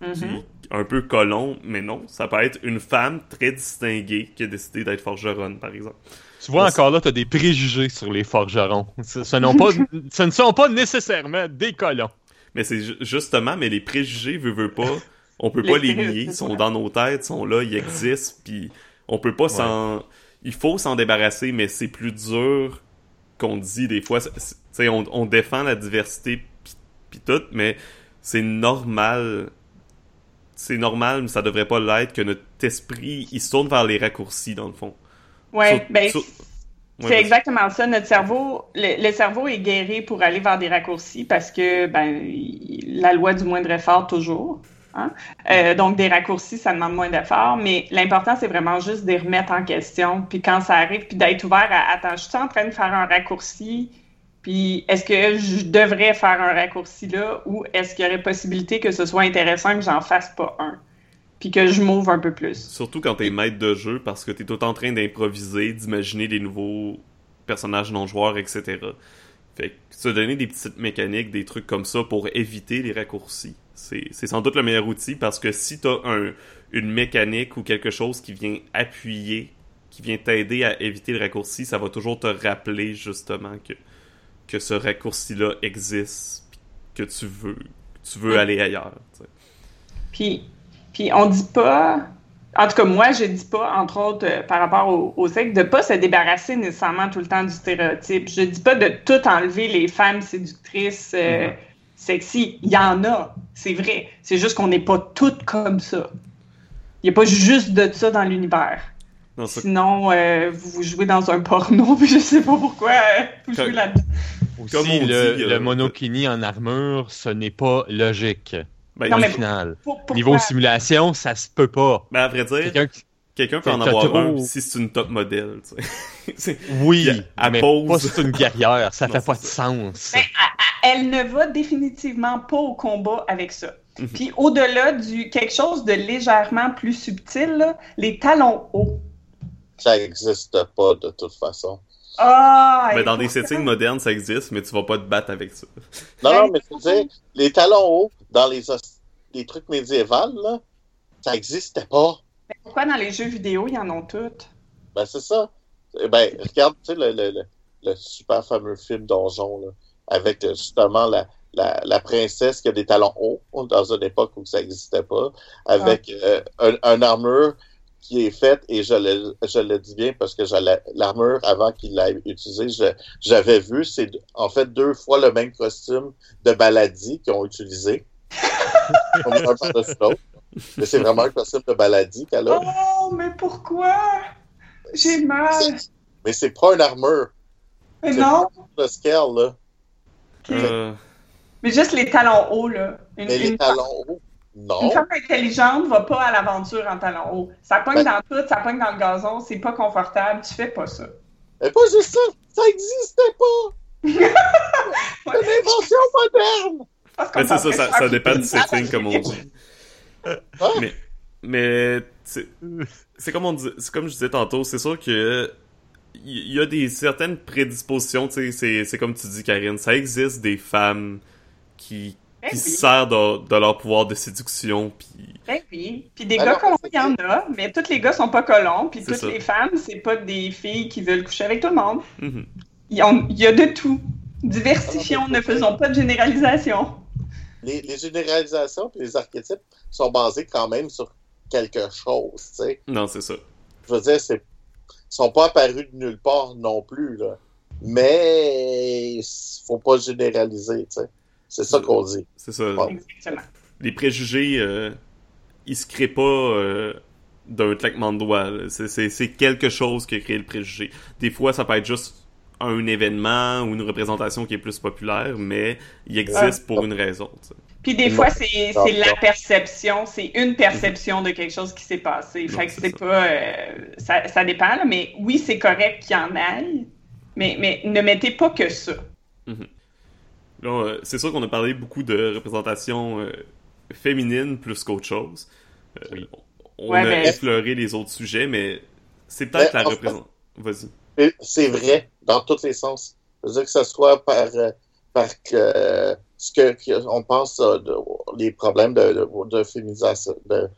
Mhm. Un peu colon, mais non, ça peut être une femme très distinguée qui a décidé d'être forgeronne, par exemple. Tu vois, encore là, tu as des préjugés sur les forgerons. Ce, ce n'ont pas, *laughs* ce ne sont pas nécessairement des colons. Mais c'est ju- justement, mais les préjugés, veut, veut pas, on peut Les pas les nier, ils sont dans nos têtes, ils sont là, ils existent, puis on peut pas s'en... Il faut s'en débarrasser, mais c'est plus dur qu'on dit des fois. On, on défend la diversité pis, pis tout, mais c'est normal... C'est normal, mais ça devrait pas l'être que notre esprit, il se tourne vers les raccourcis, dans le fond. Ouais, Sur- ben, sur- c'est Ouais, exactement ça. Notre cerveau, le, le cerveau est guéri pour aller vers des raccourcis parce que ben, la loi du moindre effort toujours. hein. Euh, donc des raccourcis, ça demande moins d'efforts, mais l'important c'est vraiment juste de les remettre en question. Puis quand ça arrive, puis d'être ouvert à attends, je suis en train de faire un raccourci. Puis est-ce que je devrais faire un raccourci là ou est-ce qu'il y aurait possibilité que ce soit intéressant que j'en fasse pas un? Puis que je m'ouvre un peu plus. Surtout quand t'es maître de jeu, parce que t'es tout en train d'improviser, d'imaginer des nouveaux personnages non-joueurs, etc. Fait que se donner des petites mécaniques, des trucs comme ça pour éviter les raccourcis, c'est sans doute le meilleur outil, parce que si t'as un, une mécanique ou quelque chose qui vient appuyer, qui vient t'aider à éviter le raccourci, ça va toujours te rappeler justement que, que ce raccourci-là existe, que tu veux, tu veux aller ailleurs. Puis, puis on dit pas, en tout cas moi je dis pas, entre autres euh, par rapport au, au sexe, de pas se débarrasser nécessairement tout le temps du stéréotype. Je dis pas de tout enlever les femmes séductrices euh, Mhm. sexy. Il y en a, c'est vrai. C'est juste qu'on n'est pas toutes comme ça. Il n'y a pas juste de ça dans l'univers. Non, ça- Sinon, euh, vous, vous jouez dans un porno, *laughs* puis je sais pas pourquoi euh, vous Comme- jouez là-dedans. Aussi, Comme on le, dit, le euh, monokini en armure, ce n'est pas logique. ben, Non, au mais- final. Pour-? Niveau simulation, ça se peut pas. ben, à vrai dire, Quelqu'un qui- peut en avoir trop- un si c'est une top modèle, tu sais. *laughs* C'est- Oui, mais pose. pas si c'est une guerrière. Ça *laughs* Non, fait pas de sens. Ben, elle ne va définitivement pas au combat avec ça. Mhm. Puis au-delà du quelque chose de légèrement plus subtil, là, les talons hauts. Ça n'existe pas de toute façon. Ah! Mais dans des settings modernes, ça existe, mais tu vas pas te battre avec ça. Non, non, mais je veux dire, les talons hauts dans les, os- les trucs médiévals, là, ça n'existait pas. Pourquoi dans les jeux vidéo, ils en ont toutes? Ben, c'est ça. Eh Ben, regarde, tu sais, le, le, le, le super fameux film Donjon, là, avec euh, justement la, la, la princesse qui a des talons hauts, dans une époque où ça n'existait pas, avec euh, un, un armure qui est faite, et je le, je le dis bien parce que l'armure, avant qu'il l'ait utilisée, j'avais vu, c'est en fait deux fois le même costume de Baladi qu'ils ont utilisé. *laughs* Mais c'est vraiment un costume de Baladi qu'elle a. Oh, mais pourquoi? J'ai mal. Mais c'est pas une armure. Mais c'est non. Le scale, là. Euh, Mais juste les talons hauts, là. Une, Mais les talons hauts, non. une femme intelligente va pas à l'aventure en talons hauts. Ça pogne Ben- dans tout, ça pogne dans le gazon, c'est pas confortable, tu fais pas ça. Mais pas juste ça, ça existait pas. *laughs* C'est une invention moderne. C'est ça, ça, ça dépend du plus setting, de comme on dit. *laughs* Mais, mais c'est c'est comme on dit, c'est comme je disais tantôt, c'est sûr que il y a des certaines prédispositions, tu sais, c'est c'est comme tu dis, Karine, ça existe des femmes qui Ben qui oui. se servent de, de leur pouvoir de séduction, puis Ben oui. Puis des Alors, gars colons, il y en a, mais tous les gars sont pas colons, puis toutes ça. les femmes, c'est pas des filles qui veulent coucher avec tout le monde. mhm. Il y, en- il y a de tout. Diversifions, ne faisons pas de généralisation. Les, les généralisations et les archétypes sont basés quand même sur quelque chose, tu sais. non, c'est ça. Je veux dire, c'est ils sont pas apparus de nulle part non plus, là. Mais faut pas généraliser, tu sais. C'est ça qu'on dit. C'est ça. Exactement. les préjugés, euh, ils se créent pas euh, d'un claquement de doigts. C'est- quelque chose qui a créé le préjugé. Des fois, ça peut être juste un événement ou une représentation qui est plus populaire, mais il existe pour une raison. Puis des fois, c'est la perception, c'est une perception de quelque chose qui s'est passé. Non, Fait que c'est pas. euh, ça, ça dépend, là, mais oui, c'est correct qu'il y en aille, mais, mais ne mettez pas que ça. Euh, c'est sûr qu'on a parlé beaucoup de représentation euh, féminine plus qu'autre chose. Euh, Oui. On Ouais, a mais- effleuré les autres sujets, mais c'est peut-être Mais la représentation. Vas-y. C'est vrai, dans tous les sens. Je veux dire que ce soit par, euh, par que, euh, ce que, on pense euh, les problèmes de, de, féminisation, de,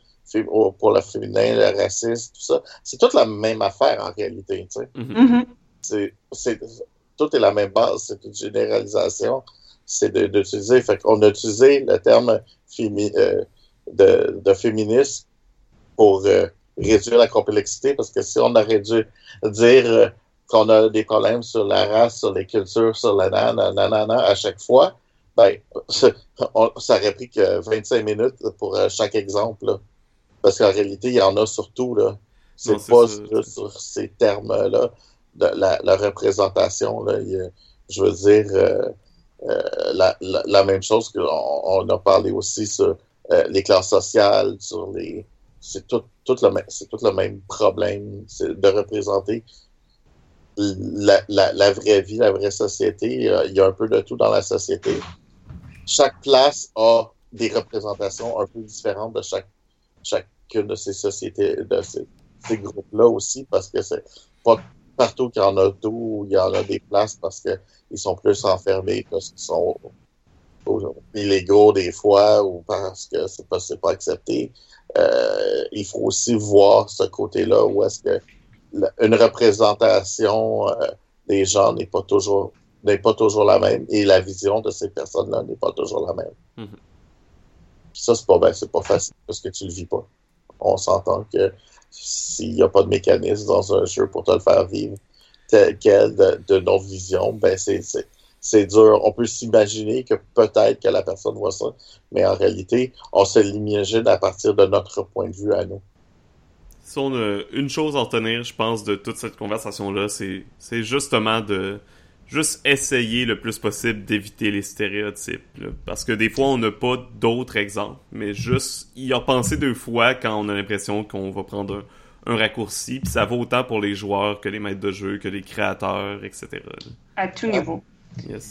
pour le féminin, le racisme, tout ça, c'est toute la même affaire en réalité. Tu sais. Mhm. c'est, tout est la même base, c'est une généralisation, c'est d'utiliser. Fait qu'on a utilisé le terme euh, de, de féministe pour euh, réduire la complexité, parce que si on aurait dû dire euh, qu'on a des problèmes sur la race, sur les cultures, sur la nanana, à chaque fois, ben, ça aurait pris que 25 minutes pour chaque exemple. Parce qu'en réalité, il y en a surtout. Là. C'est pas juste sur ces termes-là, de la, représentation. Là, je veux dire, euh, euh, la, même chose qu'on on a parlé aussi sur euh, les classes sociales, sur les. C'est tout, le, c'est tout le même problème de représenter la, vraie vie, la vraie société. Il y a un peu de tout dans la société. Chaque place a des représentations un peu différentes de chaque, chaque de ces sociétés, de ces, groupes-là aussi, parce que c'est pas partout qu'il y en a tout, il y en a des places parce qu'ils sont plus enfermés, parce qu'ils sont illégaux des fois ou parce que c'est pas, pas accepté. Euh, il faut aussi voir ce côté-là où est-ce que une représentation euh, des gens n'est pas toujours n'est pas toujours la même et la vision de ces personnes-là n'est pas toujours la même. Mm-hmm. Ça, c'est pas, ben, c'est pas facile parce que tu le vis pas on s'entend que s'il n'y a pas de mécanisme dans un jeu pour te le faire vivre tel quel de, de notre vision, ben c'est dur. On peut s'imaginer que peut-être que la personne voit ça, mais en réalité, on se l'imagine à partir de notre point de vue à nous. Si on a une chose à retenir, je pense, de toute cette conversation-là, c'est justement de juste essayer le plus possible d'éviter les stéréotypes. Parce que des fois, on n'a pas d'autres exemples, mais juste y a pensé deux fois quand on a l'impression qu'on va prendre un, raccourci. Puis ça vaut autant pour les joueurs que les maîtres de jeu, que les créateurs, etc. À tout niveau.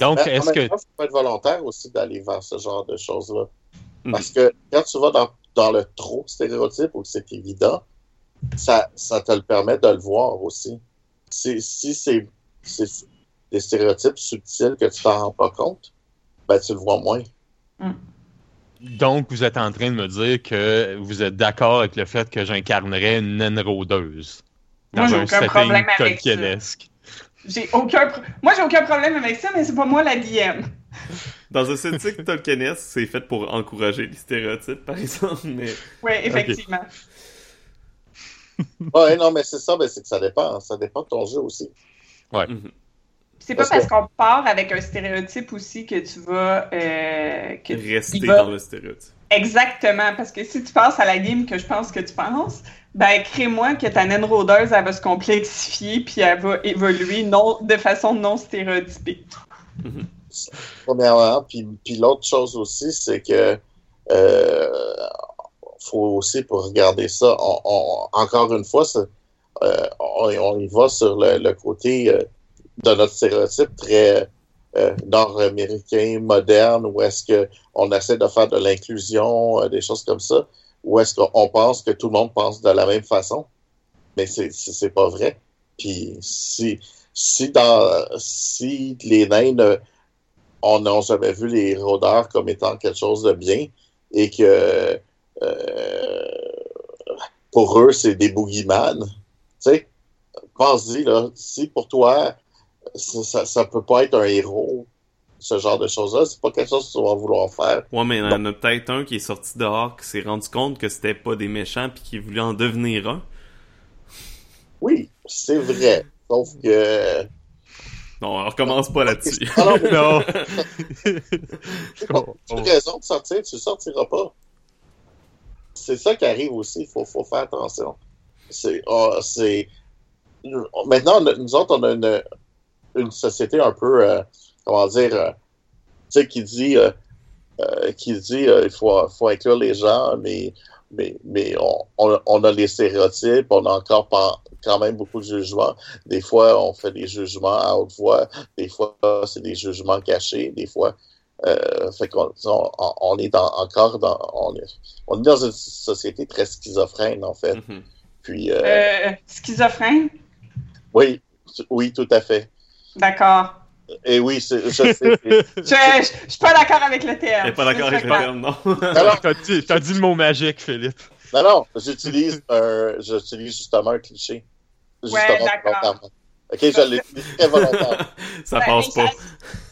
Donc, est-ce que. Il faut être volontaire aussi d'aller vers ce genre de choses-là. Mhm. Parce que quand tu vas dans, dans le trop stéréotype où c'est évident, ça, ça te le permet de le voir aussi. Si, si c'est des stéréotypes subtils que tu t'en rends pas compte, ben tu le vois moins. Hmm. Donc, vous êtes en train de me dire que vous êtes d'accord avec le fait que j'incarnerais une naine rôdeuse dans moi, un aucun problème avec ça. J'ai aucun Moi, j'ai aucun problème avec ça, mais c'est pas moi la DM. Dans un setting *laughs* Tolkienesque, c'est fait pour encourager les stéréotypes, par exemple, mais... Oui, effectivement. ouais, non, mais c'est ça, mais c'est que ça dépend. Ça dépend de ton jeu aussi. Ouais. Mhm. C'est pas parce, qu'on part avec un stéréotype aussi que tu vas. Euh, Rester dans le stéréotype. Exactement, parce que si tu penses à la game que je pense que tu penses, ben crée-moi que ta naine rôdeuse, elle va se complexifier puis elle va évoluer non, de façon non stéréotypée. Mm-hmm. Premièrement, puis, puis l'autre chose aussi, c'est que euh, faut aussi pour regarder ça, encore une fois, euh, on, y va sur le, côté euh, de notre stéréotype très euh, nord-américain, moderne, où est-ce qu'on essaie de faire de l'inclusion, euh, des choses comme ça, où est-ce qu'on pense que tout le monde pense de la même façon. Mais c'est pas vrai. Puis si, si, dans, si les nains, on n'a jamais vu les rôdeurs comme étant quelque chose de bien et que euh, pour eux, c'est des boogeyman, tu sais, pense-y, là, si pour toi, ça, ça, peut pas être un héros, ce genre de choses-là. C'est pas quelque chose que tu vas vouloir faire. Ouais, mais il y en a peut-être un qui est sorti dehors, qui s'est rendu compte que c'était pas des méchants, puis qui voulait en devenir un. Oui, c'est vrai. Sauf que. Non, on recommence pas là-dessus. *laughs* non, non. *laughs* tu as raison de sortir, tu sortiras pas. C'est ça qui arrive aussi, il faut, faut faire attention. C'est, oh, c'est... Maintenant, nous autres, on a une, une société un peu, euh, comment dire, euh, tu sais, qui dit, euh, qui dit il faut, faut inclure les gens, mais, mais, mais on, on, a les stéréotypes, on a encore pas, quand même beaucoup de jugements. Des fois, on fait des jugements à haute voix, des fois, c'est des jugements cachés, des fois. fait qu'on on, est dans, encore dans on est, on est dans une société très schizophrène en fait. Mm-hmm. Puis schizophrène? Oui, oui, tout à fait. D'accord. Et oui, c'est- je *laughs* Je, je, je suis pas d'accord avec le terme. est pas d'accord avec le Je- terme, non. *laughs* Alors, T'as dit, t'as dit le mot magique, Philippe. non, non, j'utilise un, j'utilise justement un cliché. Justement, d'accord. volontairement. Ok, je l'utilise très volontairement. *laughs* ça Ouais, passe pas.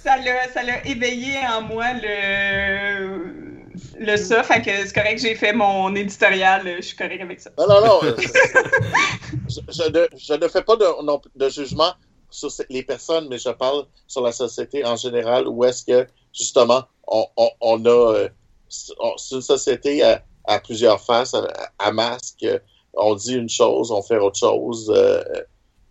Ça l'a, ça l'a éveillé en moi le, le ça. Fait que c'est correct, j'ai fait mon éditorial. Je suis correct avec ça. Non, non, non. je, je ne, je ne fais pas de, non, de jugement sur les personnes, mais je parle sur la société en général où est-ce que, justement, on, on, on a. euh, c'est une société à, à plusieurs faces, à, à masque. On dit une chose, on fait autre chose. euh,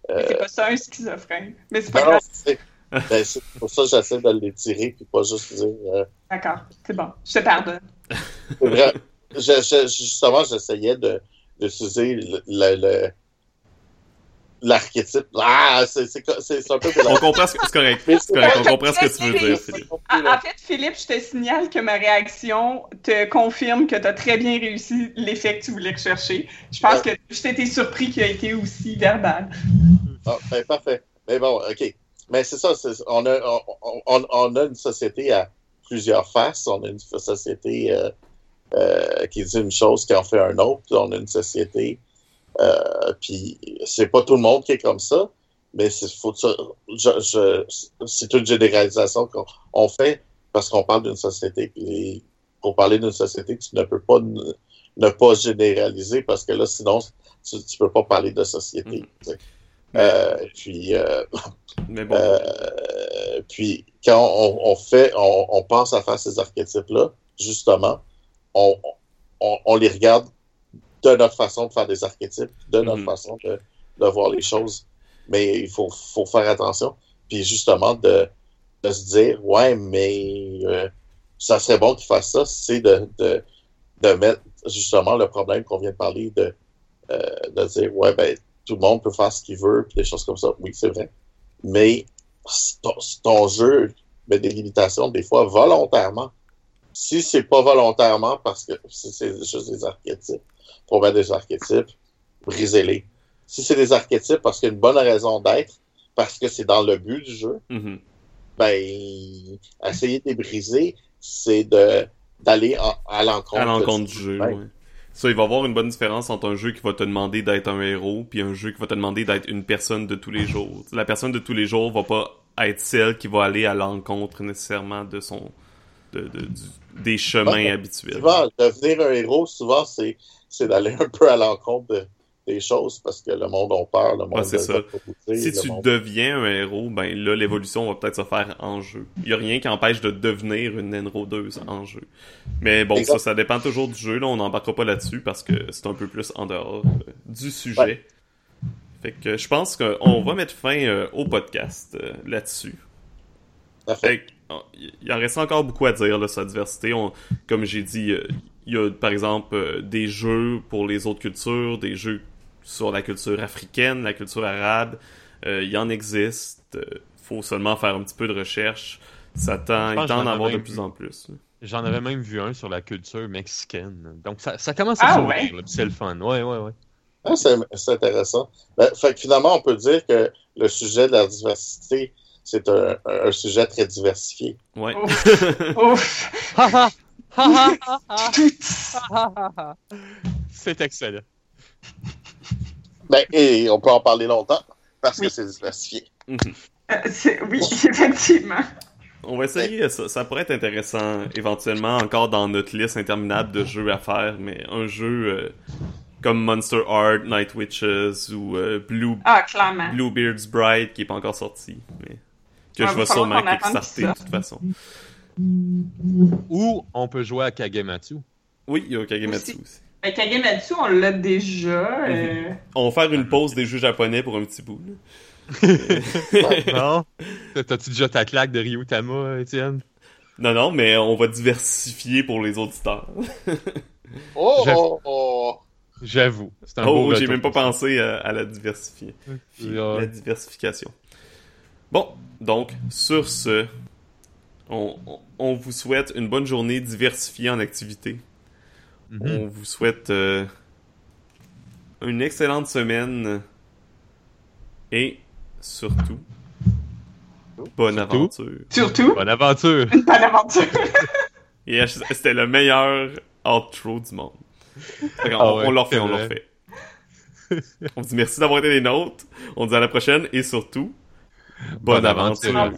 euh, C'est pas ça un schizophrène. Mais c'est pas non, grave. c'est ben, pour ça que j'essaie de l'étirer, puis pas juste dire. euh, D'accord, c'est bon. Je te pardonne. c'est vrai. Je- je- justement, j'essayais de d'utiliser le- le- le- l'archétype. Ah, c'est un peu. On comprend ce que c'est correct. Mais C'est correct, on comprend ce que tu veux dire, Philippe. En, fait, Philippe, je te signale que ma réaction te confirme que tu as très bien réussi l'effet que tu voulais rechercher. Je pense que je t'étais surpris qu'il a été aussi verbal. Ah, ben, parfait. Mais bon, OK. Mais c'est ça, c'est- on a, on, on- on a une société à plusieurs faces. On a une société euh, euh, qui dit une chose qui en fait un autre. On a une société. Euh, puis c'est pas tout le monde qui est comme ça, mais c'est faut c'est une généralisation qu'on on fait parce qu'on parle d'une société. Puis pour parler d'une société, tu ne peux pas ne, ne pas généraliser parce que là, sinon, tu, tu peux pas parler de société. sais. Euh, puis, euh, *laughs* Mais bon. euh, puis quand on, on fait, on, on pense à faire ces archétypes-là, justement, on, on, on les regarde de notre façon de faire des archétypes, de notre Mhm. façon de, de voir les choses. Mais il faut, faut faire attention. Puis justement, de, de se dire, ouais, mais euh, ça serait bon qu'ils fassent ça, c'est de, de, de mettre justement le problème qu'on vient de parler, de, euh, de dire, ouais, ben, tout le monde peut faire ce qu'il veut, puis des choses comme ça. Oui, c'est vrai. Mais ton, ton jeu met des limitations, des fois volontairement. Si c'est pas volontairement, parce que c'est juste des archétypes, pour mettre des archétypes, brisez-les. Si c'est des archétypes parce qu'il y a une bonne raison d'être, parce que c'est dans le but du jeu, Mhm. ben, essayer de les briser, c'est de d'aller à l'encontre À l'encontre du jeu, ouais. Ça, il va y avoir une bonne différence entre un jeu qui va te demander d'être un héros, puis un jeu qui va te demander d'être une personne de tous les jours. *laughs* La personne de tous les jours va pas être celle qui va aller à l'encontre nécessairement de son de, de- du- des chemins Ouais. habituels. Souvent, devenir un héros, souvent, c'est c'est d'aller un peu à l'encontre de- des choses parce que le monde a peur, le monde c'est ça. Si tu monde- deviens un héros, ben là, l'évolution va peut-être se faire en jeu. Il y a rien qui empêche de devenir une Enrodeuse en jeu. Mais bon, ça, ça dépend toujours du jeu. Là, on n'embarquera pas là-dessus parce que c'est un peu plus en dehors euh, du sujet. Ouais. Fait que je pense qu'on va mettre fin euh, au podcast euh, là-dessus. Parfait. Fait que, oh, il en reste encore beaucoup à dire là, sur la diversité. On- comme j'ai dit, il y a par exemple euh, des jeux pour les autres cultures, des jeux sur la culture africaine, la culture arabe. Euh, il y en existe. Euh, faut seulement faire un petit peu de recherche. Ça tend, il tend d'en j'en avoir de plus vu. en plus. J'en avais même vu un sur la culture mexicaine. Donc ça, ça commence à Ah s'ouvrir, ouais? c'est le fun. Ouais, ouais, ouais. Ah, c'est intéressant. Ben, fait que finalement, on peut dire que le sujet de la diversité, c'est un, un sujet très diversifié. Ouais. Ouf! *laughs* Ha, ha! Ha, ha, ha, ha, ha, ha. c'est excellent. Ben, et on peut en parler longtemps parce que c'est diversifié. Mhm. Euh, oui, *laughs* effectivement. On va essayer, ça, ça pourrait être intéressant éventuellement encore dans notre liste interminable de jeux à faire, mais un jeu euh, comme Monster Heart, Night Witches ou euh, Blue, Ah, clairement. Bluebeard's Bride qui est pas encore sorti, mais que Ouais, je va vais sûrement kickstarter de toute façon. Ou on peut jouer à Kagematsu. Oui, il y a Kagematsu Aussi. aussi. Fait Kagematsu, on l'a déjà. euh, On va faire une pause des jeux japonais pour un petit bout. *laughs* non? *laughs* T'as-tu déjà ta claque de Ryutama, Étienne? Non, non, mais on va diversifier pour les auditeurs. *laughs* Oh, oh, oh. J'avoue. C'est un beau Oh, j'ai même pas pensé à, à la diversifier. La diversification. Bon, donc, sur ce, on, on- on vous souhaite une bonne journée diversifiée en activités. Mhm. On vous souhaite euh, une excellente semaine et surtout, Bonne Surtout? aventure. Surtout, Bonne aventure! une bonne aventure. *laughs* Yes, c'était le meilleur outro du monde. Fait Ah on, ouais, on l'a refait, c'est on l'a vrai. refait. on dit merci d'avoir été des nôtres. On dit à la prochaine et surtout, bonne, Bonne aventure.